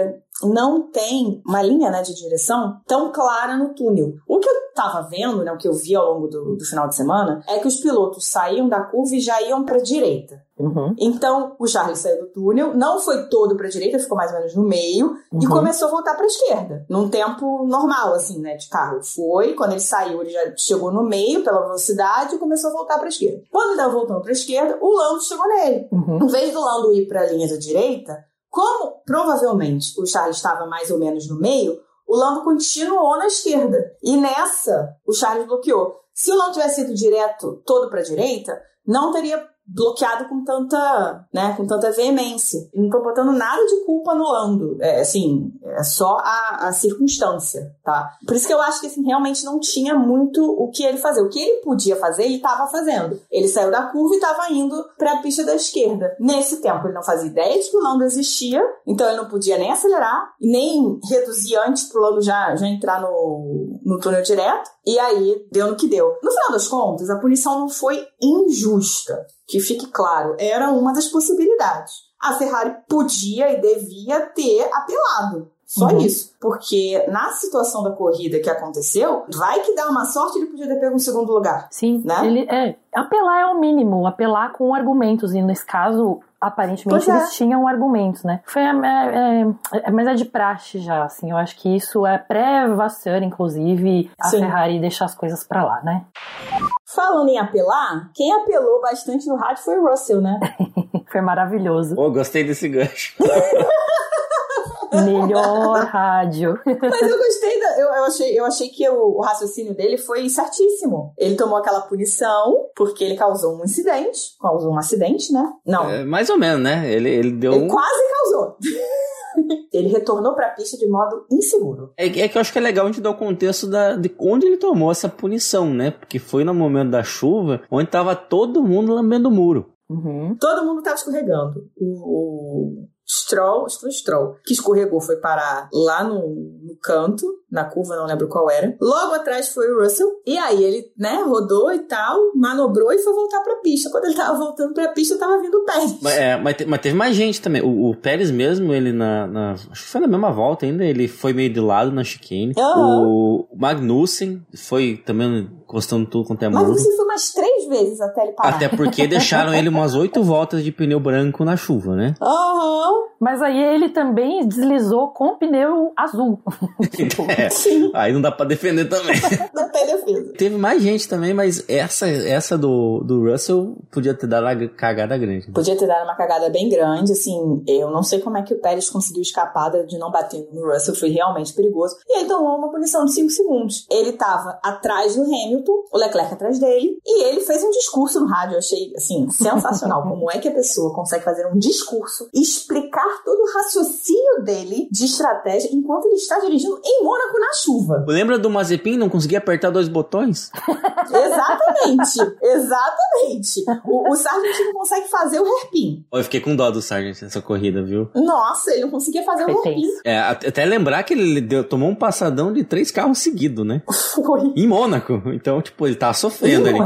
não tem uma linha né, de direção tão clara no túnel. O que eu tava vendo, né, o que eu vi ao longo do, do final de semana, é que os pilotos saíam da curva e já iam pra direita. Uhum. Então, o Charles saiu do túnel, não foi todo pra direita, ficou mais ou menos no meio, e Uhum. começou a voltar pra esquerda, num tempo normal, assim, né, de carro. Foi, quando ele saiu, ele já chegou no meio pela velocidade e começou a voltar pra esquerda. Quando ele tava voltando pra esquerda, o Lando chegou nele. Uhum. Em vez do Lando ir pra linha da direita, como provavelmente o Charles estava mais ou menos no meio, o Lando continuou na esquerda. E nessa, o Charles bloqueou. Se o Lando tivesse ido direto todo pra direita, não teria bloqueado com tanta, né, com tanta veemência. Não tô botando nada de culpa no Lando. É, assim, é só a, a circunstância, tá? Por isso que eu acho que, assim, realmente não tinha muito o que ele fazer. O que ele podia fazer, ele tava fazendo. Ele saiu da curva e tava indo pra pista da esquerda. Nesse tempo, ele não fazia ideia de que o Lando existia, então ele não podia nem acelerar, nem reduzir antes pro Lando já, já entrar no, no túnel direto. E aí, deu no que deu. No final das contas, a punição não foi injusta. Que fique claro, era uma das possibilidades. A Ferrari podia e devia ter apelado. Só Uhum. isso. Porque na situação da corrida que aconteceu, vai que dá uma sorte, ele podia ter pego um segundo lugar. Sim, Né? ele é. Apelar é o mínimo, apelar com argumentos. E nesse caso, aparentemente, Pois é. eles tinham argumentos, né? Foi, é, é, é- mas é de praxe já, assim. Eu acho que isso é pré-Vasseur, inclusive, a Sim. Ferrari deixar as coisas pra lá, né? Falando em apelar, quem apelou bastante no rádio foi o Russell, né? *laughs* Foi maravilhoso. Pô, gostei desse gancho. Melhor rádio. Mas eu gostei da. Eu, eu achei, eu achei que o, o raciocínio dele foi certíssimo. Ele tomou aquela punição porque ele causou um incidente. Causou um acidente, né? Não. É, mais ou menos, né? Ele, ele deu Ele um. quase causou. Ele retornou pra pista de modo inseguro. É, é que eu acho que é legal a gente dar o contexto da, de onde ele tomou essa punição, né? Porque foi no momento da chuva, onde tava todo mundo lambendo o muro. Uhum. Todo mundo tava escorregando. O, o Stroll, acho que foi Stroll, que escorregou, foi parar lá no, no canto, na curva, não lembro qual era. Logo atrás foi o Russell. E aí ele, né, rodou e tal, manobrou e foi voltar pra pista. Quando ele tava voltando pra pista, tava vindo o Pérez. Mas, é, mas, te- mas teve mais gente também. O, o Pérez mesmo, ele na, na- Acho que foi na mesma volta ainda, ele foi meio de lado na chicane. Aham. O Magnussen foi também encostando tudo quanto é muro. isso foi umas três vezes até ele parar. Até porque deixaram ele umas oito voltas de pneu branco na chuva, né? Aham. Mas aí ele também deslizou com o pneu azul. *laughs* É, Sim, aí não dá pra defender também. não tem defesa. Teve mais gente também, mas essa, essa do, do Russell podia ter dado uma cagada grande. Podia ter dado uma cagada bem grande, assim, eu não sei como é que o Pérez conseguiu escapar de não bater no Russell, foi realmente perigoso. E ele tomou uma punição de 5 segundos. Ele tava atrás do Hamilton, o Leclerc atrás dele, e ele fez um discurso no rádio, eu achei, assim, sensacional. *laughs* como é que a pessoa consegue fazer um discurso e explicar todo o raciocínio dele de estratégia enquanto ele está dirigindo em Mônaco na chuva. Lembra do Mazepin não conseguia apertar dois botões? *laughs* Exatamente, exatamente. O, o Sargent não consegue fazer o hairpin. Eu fiquei com dó do Sargent nessa corrida, viu? Nossa, ele não conseguia fazer o Foi hairpin. tenso. É, at- até lembrar que ele deu- tomou um passadão de três carros seguidos, né? Foi. Em Mônaco. Então, tipo, ele tava sofrendo ali.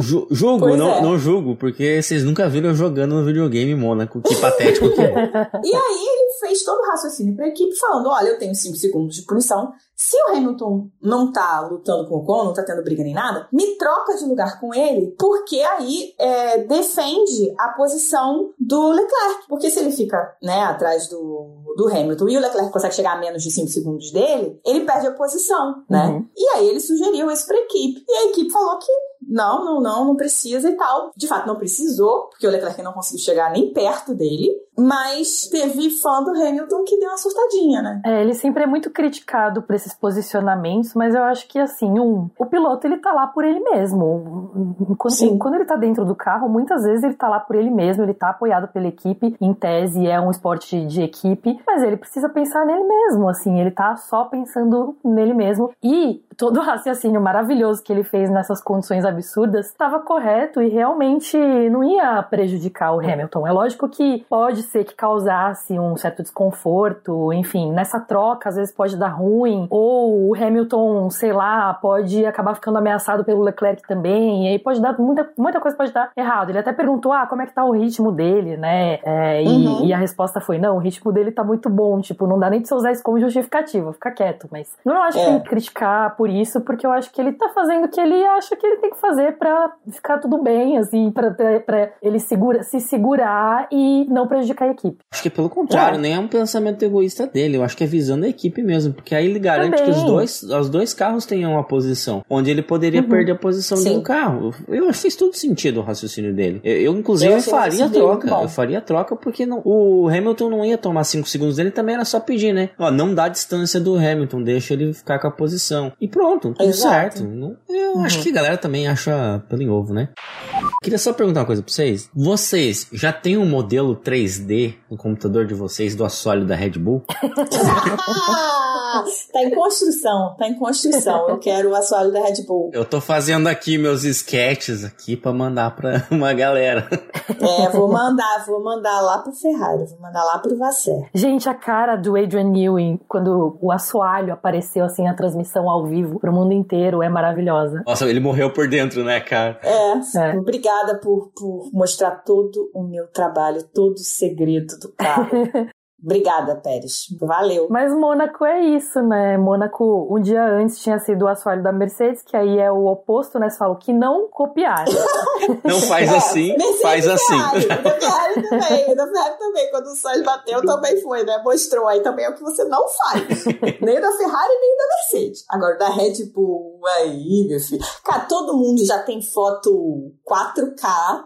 Ju- julgo, Pois não, é. não julgo, porque vocês nunca viram eu jogando no videogame em Mônaco. Que patético que é. E aí ele fez todo o raciocínio pra equipe, falando: olha, eu tenho 5 segundos de punição. Se o Hamilton não tá lutando com o Ocon, não tá tendo briga nem nada, me troca de lugar com ele, porque aí é, defende a posição do Leclerc. Porque se ele fica né, atrás do, do Hamilton e o Leclerc consegue chegar a menos de 5 segundos dele, ele perde a posição, né? Uhum. E aí ele sugeriu isso pra equipe. E a equipe falou que não, não, não, não precisa e tal. De fato, não precisou, porque o Leclerc não conseguiu chegar nem perto dele. Mas teve fã do Hamilton que deu uma surtadinha, né? É, ele sempre é muito criticado por esses posicionamentos, mas eu acho que assim, um, o piloto ele tá lá por ele mesmo. Quando, Sim. quando ele tá dentro do carro, muitas vezes ele tá lá por ele mesmo, ele tá apoiado pela equipe, em tese é um esporte de equipe, mas ele precisa pensar nele mesmo, assim, ele tá só pensando nele mesmo. E todo o raciocínio maravilhoso que ele fez nessas condições absurdas estava correto e realmente não ia prejudicar o Hamilton. É lógico que pode ser que causasse um certo desconforto, enfim, nessa troca às vezes pode dar ruim, ou o Hamilton, sei lá, pode acabar ficando ameaçado pelo Leclerc também, e aí pode dar muita, muita coisa pode dar errado. Ele até perguntou, ah, como é que tá o ritmo dele, né? É, e, Uhum. e a resposta foi, não, o ritmo dele tá muito bom, tipo, não dá nem pra você usar isso como justificativa, fica quieto, mas não acho que É. tem que criticar por isso, porque eu acho que ele tá fazendo o que ele acha que ele tem que fazer pra ficar tudo bem, assim, pra, pra, pra ele segura, se segurar e não prejudicar prejudica a equipe. Acho que pelo contrário, É. nem é um pensamento egoísta dele. Eu acho que é visando a equipe mesmo. Porque aí ele garante Também. que os dois, os dois carros tenham uma posição. Onde ele poderia Uhum. perder a posição de Sim. um carro. Eu acho que fez todo sentido o raciocínio dele. Eu, eu, inclusive, Eu faria a troca. Eu faria a troca porque não, o Hamilton não ia tomar 5 segundos dele. Também era só pedir, né? Ó, não dá distância do Hamilton. Deixa ele ficar com a posição. E pronto, tudo Exato. certo. Eu Uhum. acho que a galera também acha pelo em ovo, né? Queria só perguntar uma coisa pra vocês. Vocês já têm um modelo 3D no computador de vocês do assoalho da Red Bull? *laughs* Tá em construção, tá em construção. Eu quero o assoalho da Red Bull. Eu tô fazendo aqui meus sketches aqui pra mandar pra *laughs* uma galera. É, vou mandar, vou mandar lá pro Ferrari, vou mandar lá pro Vasser. Gente, a cara do Adrian Newey, quando o assoalho apareceu assim na transmissão ao vivo pro mundo inteiro, é maravilhosa. Nossa, ele morreu por dentro, né, cara? É, É. obrigada por, por mostrar todo o meu trabalho, todo o segredo do carro. *laughs* Obrigada, Pérez. Valeu. Mas Mônaco é isso, né? Mônaco, um dia antes tinha sido o assoalho da Mercedes, que aí é o oposto, né? Você fala que não copiar. *laughs* Não faz É, assim, Mercedes faz assim. Ferrari. O da Ferrari também, da Ferrari também. Quando o Sainz bateu, também foi, né? Mostrou aí também é o que você não faz. *laughs* nem da Ferrari, nem da Mercedes. Agora, da Red Bull, aí, meu filho. Cara, todo mundo já tem foto 4K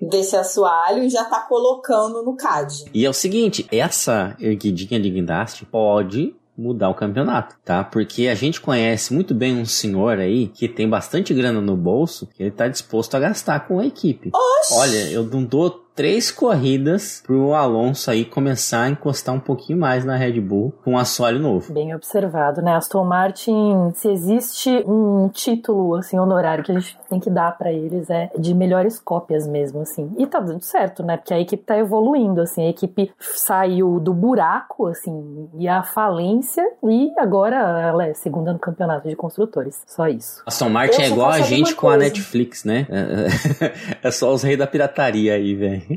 desse assoalho e já tá colocando no CAD. E é o seguinte, essa erguidinha de guindaste pode mudar o campeonato, tá? Porque a gente conhece muito bem um senhor aí que tem bastante grana no bolso que ele tá disposto a gastar com a equipe. Oxi! Olha, eu não dou três corridas pro Alonso aí começar a encostar um pouquinho mais na Red Bull com um assoalho novo. Bem observado, né? Aston Martin, se existe um título assim honorário que a gente tem que dar pra eles é de melhores cópias mesmo, assim. E tá dando certo, né? Porque a equipe tá evoluindo, assim, a equipe saiu do buraco, assim, e a falência e agora ela é segunda no campeonato de construtores. Só isso. Aston Martin Eu é igual a gente com a coisa. Netflix, né? É, *laughs* é só os reis da pirataria aí, velho.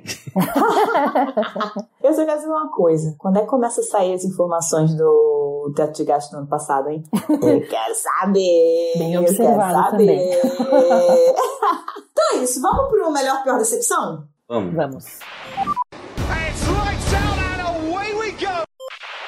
Eu só quero saber uma coisa. Quando é que começa a sair as informações do teto de gasto do ano passado, hein? Eu quero saber. Bem eu quero saber. *laughs* então é isso. Vamos pro melhor pior decepção? Vamos. Vamos.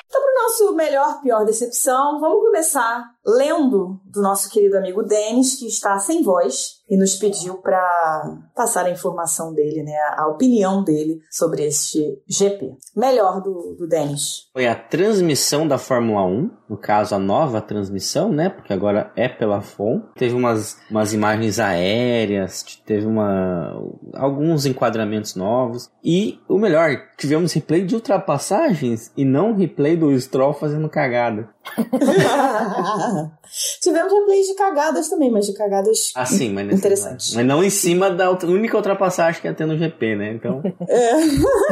Então, pro nosso melhor pior decepção, vamos começar lendo do nosso querido amigo Denis, que está sem voz e nos pediu para passar a informação dele, né, a opinião dele sobre este GP. Melhor do, do Denis. Foi a transmissão da Fórmula 1, no caso a nova transmissão, né? Porque agora é pela FOM. Teve umas, umas imagens aéreas, teve uma, alguns enquadramentos novos. E o melhor, tivemos replay de ultrapassagens e não replay do Stroll fazendo cagada. *laughs* Tivemos replays de cagadas também, mas de cagadas Ah, sim, mas nesse- Interessante. Mas não em cima da única ultrapassagem que ia ter no GP, né? Então, *laughs*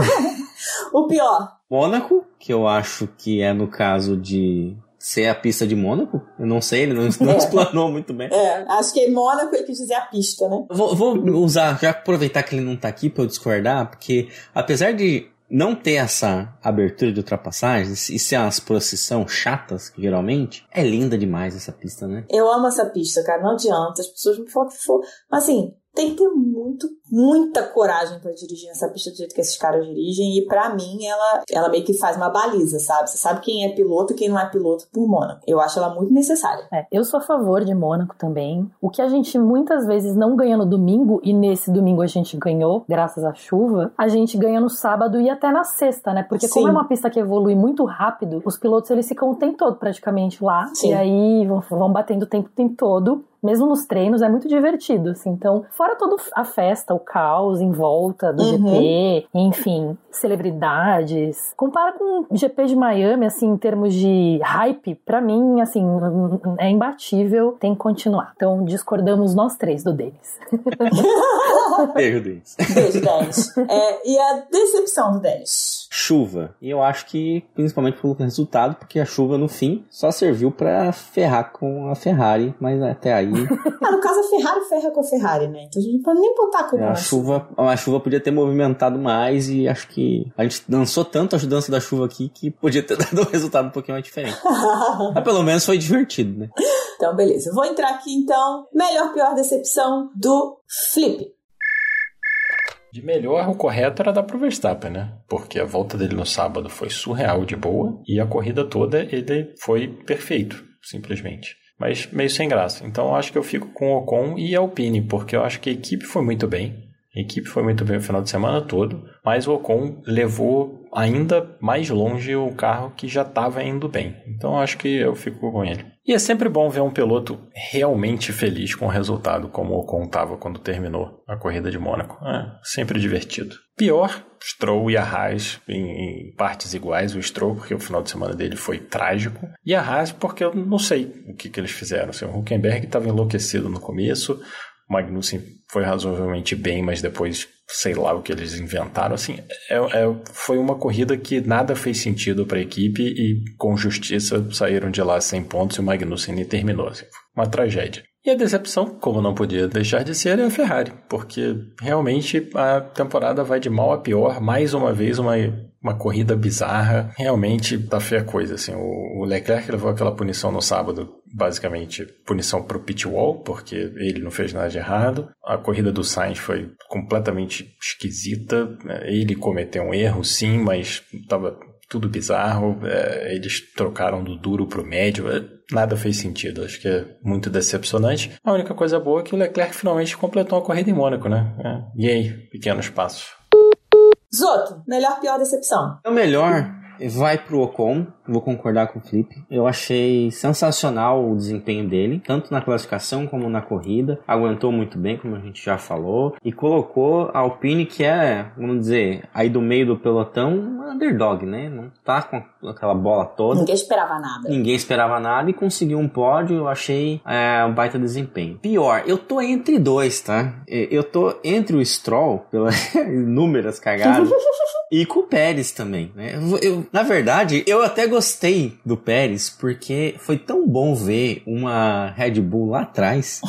O pior. Mônaco, que eu acho que é no caso de ser a pista de Mônaco. Eu não sei, ele não, *laughs* não É. explanou muito bem. É, acho que em Mônaco ele quis dizer a pista, né? Vou, vou usar, já aproveitar que ele não tá aqui pra eu discordar, porque apesar de não ter essa abertura de ultrapassagens e ser umas procissão chatas, geralmente, é linda demais essa pista, né? Eu amo essa pista, cara. Não adianta. As pessoas me falam que for. Mas assim, tem que ter muito, muita coragem pra dirigir essa pista do jeito que esses caras dirigem. E pra mim, ela, ela meio que faz uma baliza, sabe? Você sabe quem é piloto e quem não é piloto por Mônaco. Eu acho ela muito necessária. É, eu sou a favor de Mônaco também. O que a gente muitas vezes não ganha no domingo, e nesse domingo a gente ganhou, graças à chuva, a gente ganha no sábado e até na sexta, né? Porque como Sim. é uma pista que evolui muito rápido, os pilotos eles ficam o tempo todo praticamente lá. Sim. E aí vão, vão batendo o tempo, o tempo todo. Mesmo nos treinos, é muito divertido, assim. Então, fora toda a festa, o caos em volta do Uhum. GP, enfim, celebridades. Compara com o GP de Miami, assim, em termos de hype, pra mim, assim, é imbatível, tem que continuar. Então, discordamos nós três do Denis. *laughs* Beijo, Denis. Beijo, Denis. É, e a decepção do Denis. Chuva. E eu acho que, principalmente pelo resultado, porque a chuva, no fim, só serviu pra ferrar com a Ferrari, mas até aí Ah, no caso, a Ferrari ferra com a Ferrari, né? Então a gente não pode nem botar a culpa a chuva, a chuva podia ter movimentado mais e acho que a gente dançou tanto a dança da chuva aqui que podia ter *laughs* dado um resultado um pouquinho mais diferente. *laughs* Mas pelo menos foi divertido, né? Então, beleza. Vou entrar aqui, então. Melhor, pior decepção do Flip. De melhor, o correto era dar pro Verstappen, né? Porque a volta dele no sábado foi surreal de boa e a corrida toda ele foi perfeito, simplesmente. Mas meio sem graça. Então acho que eu fico com o Ocon e Alpine, porque eu acho que a equipe foi muito bem. A equipe foi muito bem o final de semana todo, mas o Ocon levou ainda mais longe o carro que já estava indo bem. Então acho que eu fico com ele. E é sempre bom ver um piloto realmente feliz com o resultado, como o Ocon estava quando terminou a corrida de Mônaco. É sempre divertido. Pior, Stroll e a Haas em, em, partes iguais. O Stroll, porque o final de semana dele foi trágico. E a Haas, porque eu não sei o que, que eles fizeram. Assim, o Huckenberg estava enlouquecido no começo. O Magnussen foi razoavelmente bem, mas depois sei lá o que eles inventaram. Assim, é, é, foi uma corrida que nada fez sentido para a equipe e com justiça saíram de lá sem pontos e o Magnussen terminou. Assim, uma tragédia. E a decepção, como não podia deixar de ser, é a Ferrari, porque realmente a temporada vai de mal a pior, mais uma vez uma, uma corrida bizarra, realmente tá feia a coisa, assim, o, Leclerc levou aquela punição no sábado, basicamente punição pro pit wall, porque ele não fez nada de errado, a corrida do Sainz foi completamente esquisita, ele cometeu um erro sim, mas tava tudo bizarro, é, eles trocaram do duro pro médio, é, nada fez sentido, acho que é muito decepcionante. A única coisa boa é que o Leclerc finalmente completou uma corrida em Mônaco, né? É, e aí, pequenos passos. Zoto, melhor, pior decepção? É o melhor vai pro Ocon, vou concordar com o Felipe. Eu achei sensacional o desempenho dele, tanto na classificação como na corrida. Aguentou muito bem, como a gente já falou, e colocou a Alpine, que é, vamos dizer, aí do meio do pelotão, uma underdog, né? Não tá com aquela bola toda. Ninguém esperava nada. Ninguém esperava nada e conseguiu um pódio. Eu achei é, um baita desempenho. Pior, eu tô entre dois, tá? Eu tô entre o Stroll, pelas *laughs* inúmeras cagadas. *laughs* e com o Pérez também, né? Eu, eu, na verdade, eu até gostei do Pérez porque foi tão bom ver uma Red Bull lá atrás,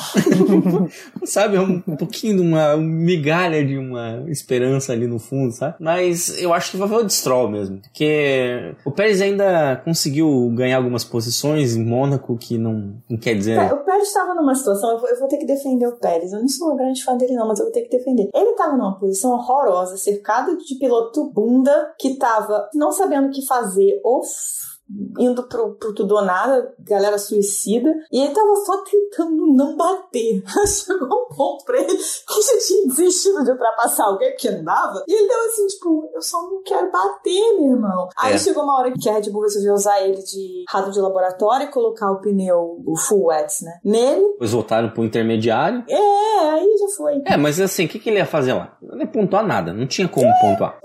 *laughs* sabe, um, um pouquinho de uma migalha de uma esperança ali no fundo, sabe? Mas eu acho que vai o de Stroll mesmo, porque o Pérez ainda conseguiu ganhar algumas posições em Mônaco que não, não quer dizer. É, o Pérez estava numa situação, eu vou, eu vou ter que defender o Pérez. Eu não sou uma grande fã dele não, mas eu vou ter que defender. Ele estava numa posição horrorosa, cercado de piloto bunda que tava não sabendo o que fazer ou indo pro, pro tudo ou nada, galera suicida, e ele tava só tentando não bater. *laughs* Chegou um ponto pra ele que já tinha desistido de ultrapassar alguém porque não dava, e ele deu assim, tipo, eu só não quero bater, meu irmão. Aí É. chegou uma hora que a Red Bull resolveu usar ele de rato de laboratório e colocar o pneu, o full wet, né, nele. Depois voltaram pro intermediário. É, aí já foi. É, mas assim, o que, que ele ia fazer lá? Não ia pontuar nada, não tinha como pontuar.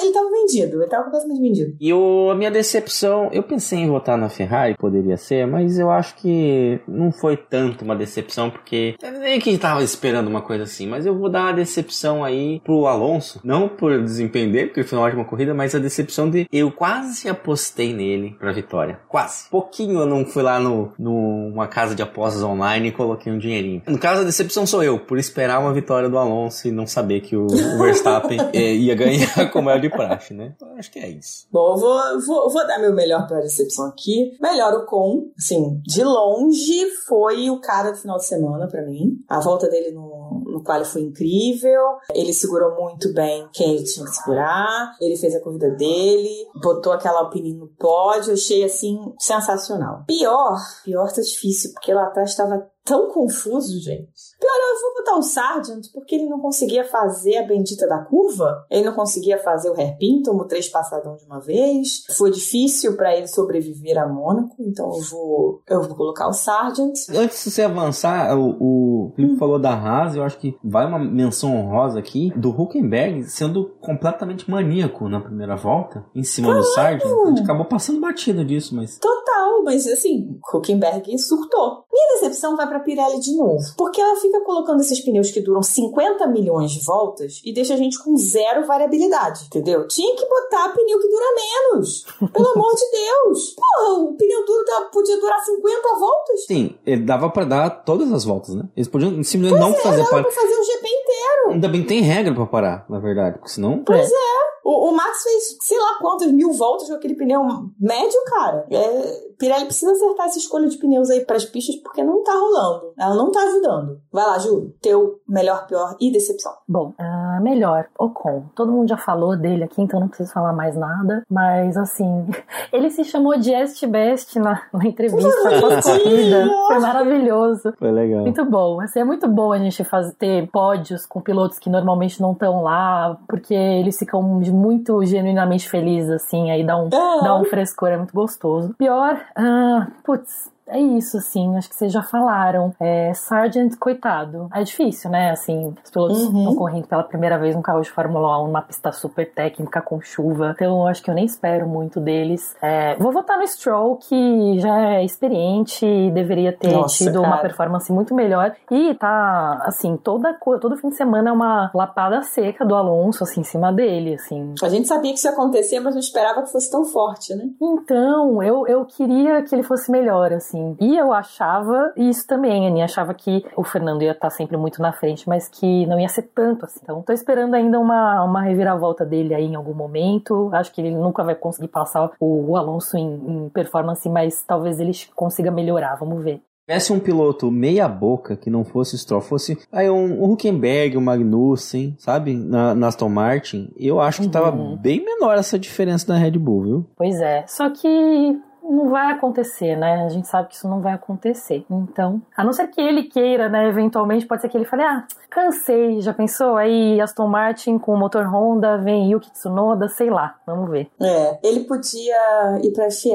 Ele tava vendido, ele tava completamente vendido. E o, a minha decepção, eu pensei em votar na Ferrari, poderia ser, mas eu acho que não foi tanto uma decepção, porque nem que tava esperando uma coisa assim, mas eu vou dar uma decepção aí pro Alonso, não por desempenho dele, porque foi uma ótima corrida, mas a decepção de eu quase apostei nele pra vitória. Quase. Pouquinho eu não fui lá no, numa casa de apostas online e coloquei um dinheirinho. No caso, a decepção sou eu, por esperar uma vitória do Alonso e não saber que o, o Verstappen *laughs* eh, ia ganhar como é de praxe, né? Acho que é isso. Bom, vou, vou, vou dar meu melhor pra decepção aqui. Melhor o Com, assim, de longe foi o cara do final de semana pra mim. A volta dele no, no qual foi incrível. Ele segurou muito bem quem ele tinha que segurar. Ele fez a corrida dele, botou aquela Alpine no pódio. Achei, assim, sensacional. Pior, pior tá difícil, porque lá atrás tava tão confuso, gente. Pior, eu vou botar o Sargent porque ele não conseguia fazer a bendita da curva. Ele não conseguia fazer o hairpin, tomou três passadão de uma vez. Foi difícil pra ele sobreviver a Mônaco, então eu vou, eu vou colocar o Sargent. Antes de você avançar, o, o Felipe falou da Haas, eu acho que vai uma menção honrosa aqui do Huckenberg sendo completamente maníaco na primeira volta, em cima do Sargent. A gente acabou passando batido disso, mas. Total, mas assim, Huckenberg surtou. Minha decepção vai pra Pirelli de novo, porque ela fica colocando esses pneus que duram 50 milhões de voltas e deixa a gente com zero variabilidade, entendeu? Tinha que botar pneu que dura menos. Pelo *laughs* amor de Deus. Porra, o pneu duro tá- podia durar 50 voltas. Sim, ele dava pra dar todas as voltas, né? Eles podiam simplesmente não fazer Dava para. pra fazer um GP inteiro. Ainda bem que tem regra pra parar, na verdade, porque senão. Pois é. O, o Max fez sei lá quantas mil voltas com aquele pneu médio, cara. É, Pirelli precisa acertar essa escolha de pneus aí para as pistas porque não tá rolando. Ela não tá ajudando. Vai lá, Ju, teu melhor, pior e decepção. Bom, uh, melhor, Ocon. Todo mundo já falou dele aqui, então não preciso falar mais nada. Mas assim, *laughs* ele se chamou de Est Best na, na entrevista pós-corrida. Foi maravilhoso. Foi legal. Muito bom. Assim, é muito bom a gente fazer, ter pódios com pilotos que normalmente não estão lá, porque eles ficam muito genuinamente felizes, assim, aí dá um, dá um frescor, é muito gostoso. Pior, ah, putz, é isso, assim, acho que vocês já falaram. É, Sargent, coitado. É difícil, né? Assim, os pilotos Uhum. estão correndo pela primeira vez num carro de Fórmula 1, numa pista super técnica, com chuva. Então, acho que eu nem espero muito deles. É, vou votar no Stroll, que já é experiente e deveria ter Nossa, tido uma cara. performance muito melhor. E tá, assim, toda, todo fim de semana é uma lapada seca do Alonso, assim, em cima dele, assim. A gente sabia que isso ia acontecer, mas não esperava que fosse tão forte, né? Então, eu, eu queria que ele fosse melhor, assim. E eu achava, isso também, Aninha, achava que o Fernando ia estar sempre muito na frente, mas que não ia ser tanto assim. Então, tô esperando ainda uma, uma reviravolta dele aí em algum momento. Acho que ele nunca vai conseguir passar o, o Alonso em, em performance, mas talvez ele consiga melhorar, vamos ver. tivesse um piloto meia boca que não fosse Stroll, fosse aí um, um Huckenberg, um Magnussen, sabe? Na, na Aston Martin, eu acho que tava Uhum. bem menor essa diferença da Red Bull, viu? Pois é, só que não vai acontecer, né? A gente sabe que isso não vai acontecer. Então, a não ser que ele queira, né? Eventualmente, pode ser que ele fale: ah, cansei, já pensou? Aí Aston Martin com o motor Honda, vem Yuki Tsunoda, sei lá, vamos ver. É, ele podia ir pra FIE.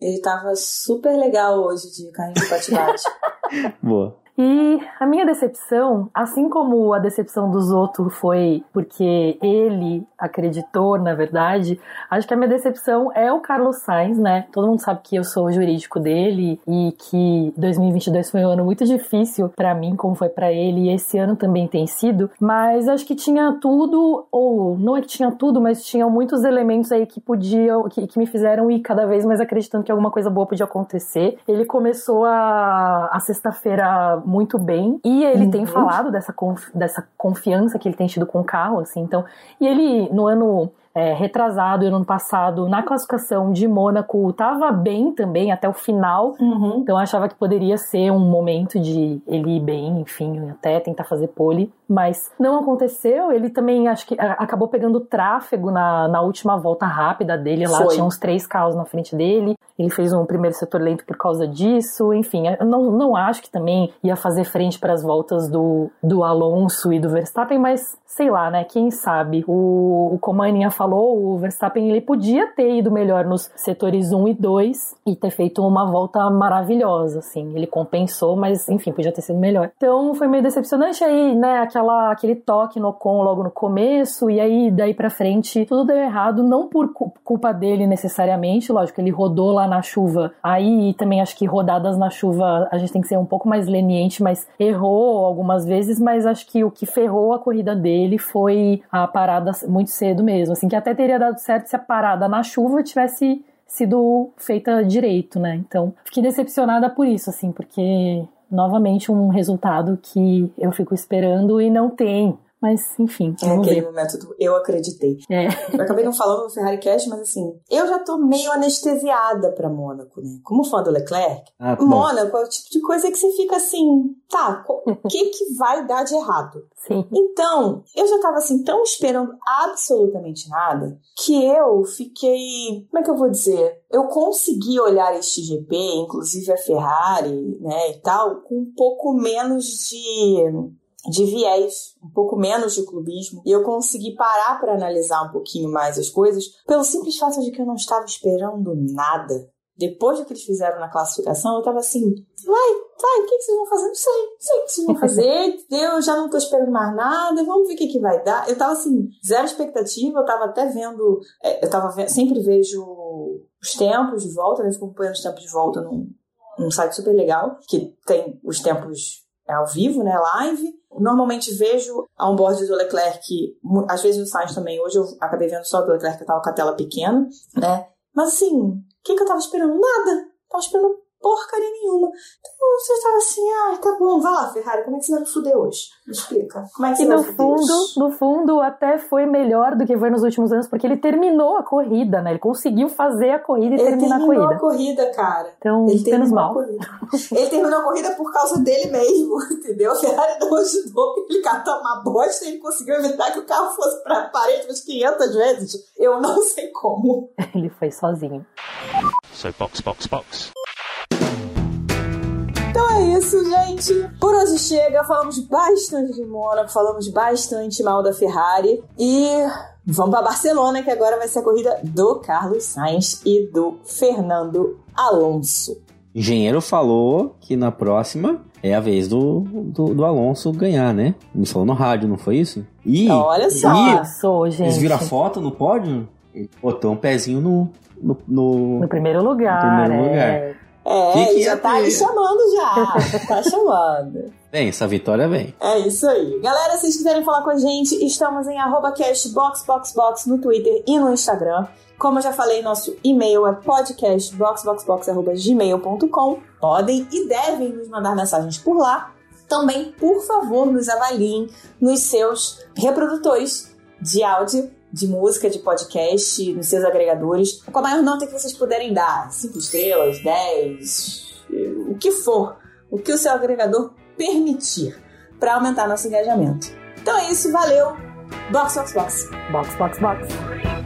Ele tava super legal hoje de carrinho de bate-bate. *laughs* Boa. E a minha decepção, assim como a decepção dos outros foi porque ele acreditou, na verdade, acho que a minha decepção é o Carlos Sainz, né? Todo mundo sabe que eu sou o jurídico dele e que 2022 foi um ano muito difícil pra mim, como foi pra ele, e esse ano também tem sido, mas acho que tinha tudo, ou não é que tinha tudo, mas tinham muitos elementos aí que podiam, que, que me fizeram ir cada vez mais acreditando que alguma coisa boa podia acontecer. Ele começou a, a sexta-feira muito bem. E ele tem falado dessa, conf- dessa confiança que ele tem tido com o carro, assim. Então, e ele, no ano é, retrasado e no ano passado, na classificação de Mônaco, tava bem também até o final. Uhum. Então, eu achava que poderia ser um momento de ele ir bem, enfim, até tentar fazer pole. Mas não aconteceu. Ele também, acho que acabou pegando tráfego na, na última volta rápida dele. Lá Foi. tinha uns três carros na frente dele. Ele fez um primeiro setor lento por causa disso. Enfim, eu não, não acho que também ia fazer frente para as voltas do, do Alonso e do Verstappen, mas sei lá, né? Quem sabe? O, o como a Aninha falou, o Verstappen ele podia ter ido melhor nos setores 1 e 2 e ter feito uma volta maravilhosa, assim. Ele compensou, mas enfim, podia ter sido melhor. Então foi meio decepcionante aí, né? Aquela, aquele toque no Ocon logo no começo, e aí daí pra frente tudo deu errado, não por cu- culpa dele necessariamente, lógico, ele rodou lá na chuva. Aí também acho que rodadas na chuva a gente tem que ser um pouco mais leniente, mas errou algumas vezes, mas acho que o que ferrou a corrida dele foi a parada muito cedo mesmo, assim, que até teria dado certo se a parada na chuva tivesse sido feita direito, né? Então, fiquei decepcionada por isso, assim, porque novamente um resultado que eu fico esperando e não tem. Mas, enfim, É vamos aquele ver. momento do eu acreditei. É. Eu acabei não falando no Ferrari Cash, mas assim, eu já tô meio anestesiada pra Mônaco, né? Como fã do Leclerc, Ah. Mônaco é o tipo de coisa que você fica assim, tá, *laughs* o que que vai dar de errado? Sim. Então, eu já tava assim, tão esperando absolutamente nada, que eu fiquei. Como é que eu vou dizer? Eu consegui olhar este GP, inclusive a Ferrari, né, e tal, com um pouco menos de. De viés, um pouco menos de clubismo, e eu consegui parar para analisar um pouquinho mais as coisas, pelo simples fato de que eu não estava esperando nada. Depois do que eles fizeram na classificação, eu tava assim, vai, vai, o que, que vocês vão fazer? Não sei, não sei o que vocês vão fazer, *laughs* eu já não tô esperando mais nada, vamos ver o que, que vai dar. Eu tava assim, zero expectativa, eu tava até vendo, é, eu tava sempre vejo os tempos de volta, né? Fico acompanhando os tempos de volta num, num site super legal, que tem os tempos é, ao vivo, né, live. Normalmente vejo a onboard do Leclerc, às vezes o Sainz também. Hoje eu acabei vendo só do Leclerc, que tava com a tela pequena, né? Mas assim, o que, que eu tava esperando? Nada. Tava esperando porcaria nenhuma. Então você estava assim, ah, tá bom, vai lá, Ferrari, como é que você vai me fuder hoje? Me explica. Como é que E você vai no fuder fundo, hoje? no fundo, até foi melhor do que foi nos últimos anos, porque ele terminou a corrida, né? Ele conseguiu fazer a corrida e Ele terminar a terminou corrida. a corrida, cara. Então, Ele menos terminou a mal. corrida. Ele terminou a corrida por causa dele mesmo, *laughs* entendeu? A Ferrari não ajudou, porque ele tá uma bosta e ele conseguiu evitar que o carro fosse pra parede umas 500 vezes. Eu não sei como. *laughs* Ele foi sozinho. So box, box, box. Então é isso, gente. Por hoje chega. Falamos bastante de Mônaco, falamos bastante mal da Ferrari. E vamos pra Barcelona, que agora vai ser a corrida do Carlos Sainz e do Fernando Alonso. O engenheiro falou que na próxima é a vez do, do, do Alonso ganhar, né? Me falou no rádio, não foi isso? E, olha só. e Passou, gente. eles viram a foto no pódio? Ele botou um pezinho no. no, no- No primeiro lugar. No primeiro é. lugar. É, Que ele já tá aí chamando já. *laughs* tá chamando. Bem, essa vitória vem. É isso aí. Galera, se vocês quiserem falar com a gente, estamos em arroba cashboxboxbox no Twitter e no Instagram. Como eu já falei, nosso e-mail é podcastboxboxbox.gmail.com. Podem e devem nos mandar mensagens por lá. Também, por favor, nos avaliem nos seus reprodutores de áudio, de música, de podcast, nos seus agregadores. Com a maior nota que vocês puderem dar. 5 estrelas, 10, o que for. O que o seu agregador permitir para aumentar nosso engajamento. Então é isso, valeu. Box, box, box. Box, box, box.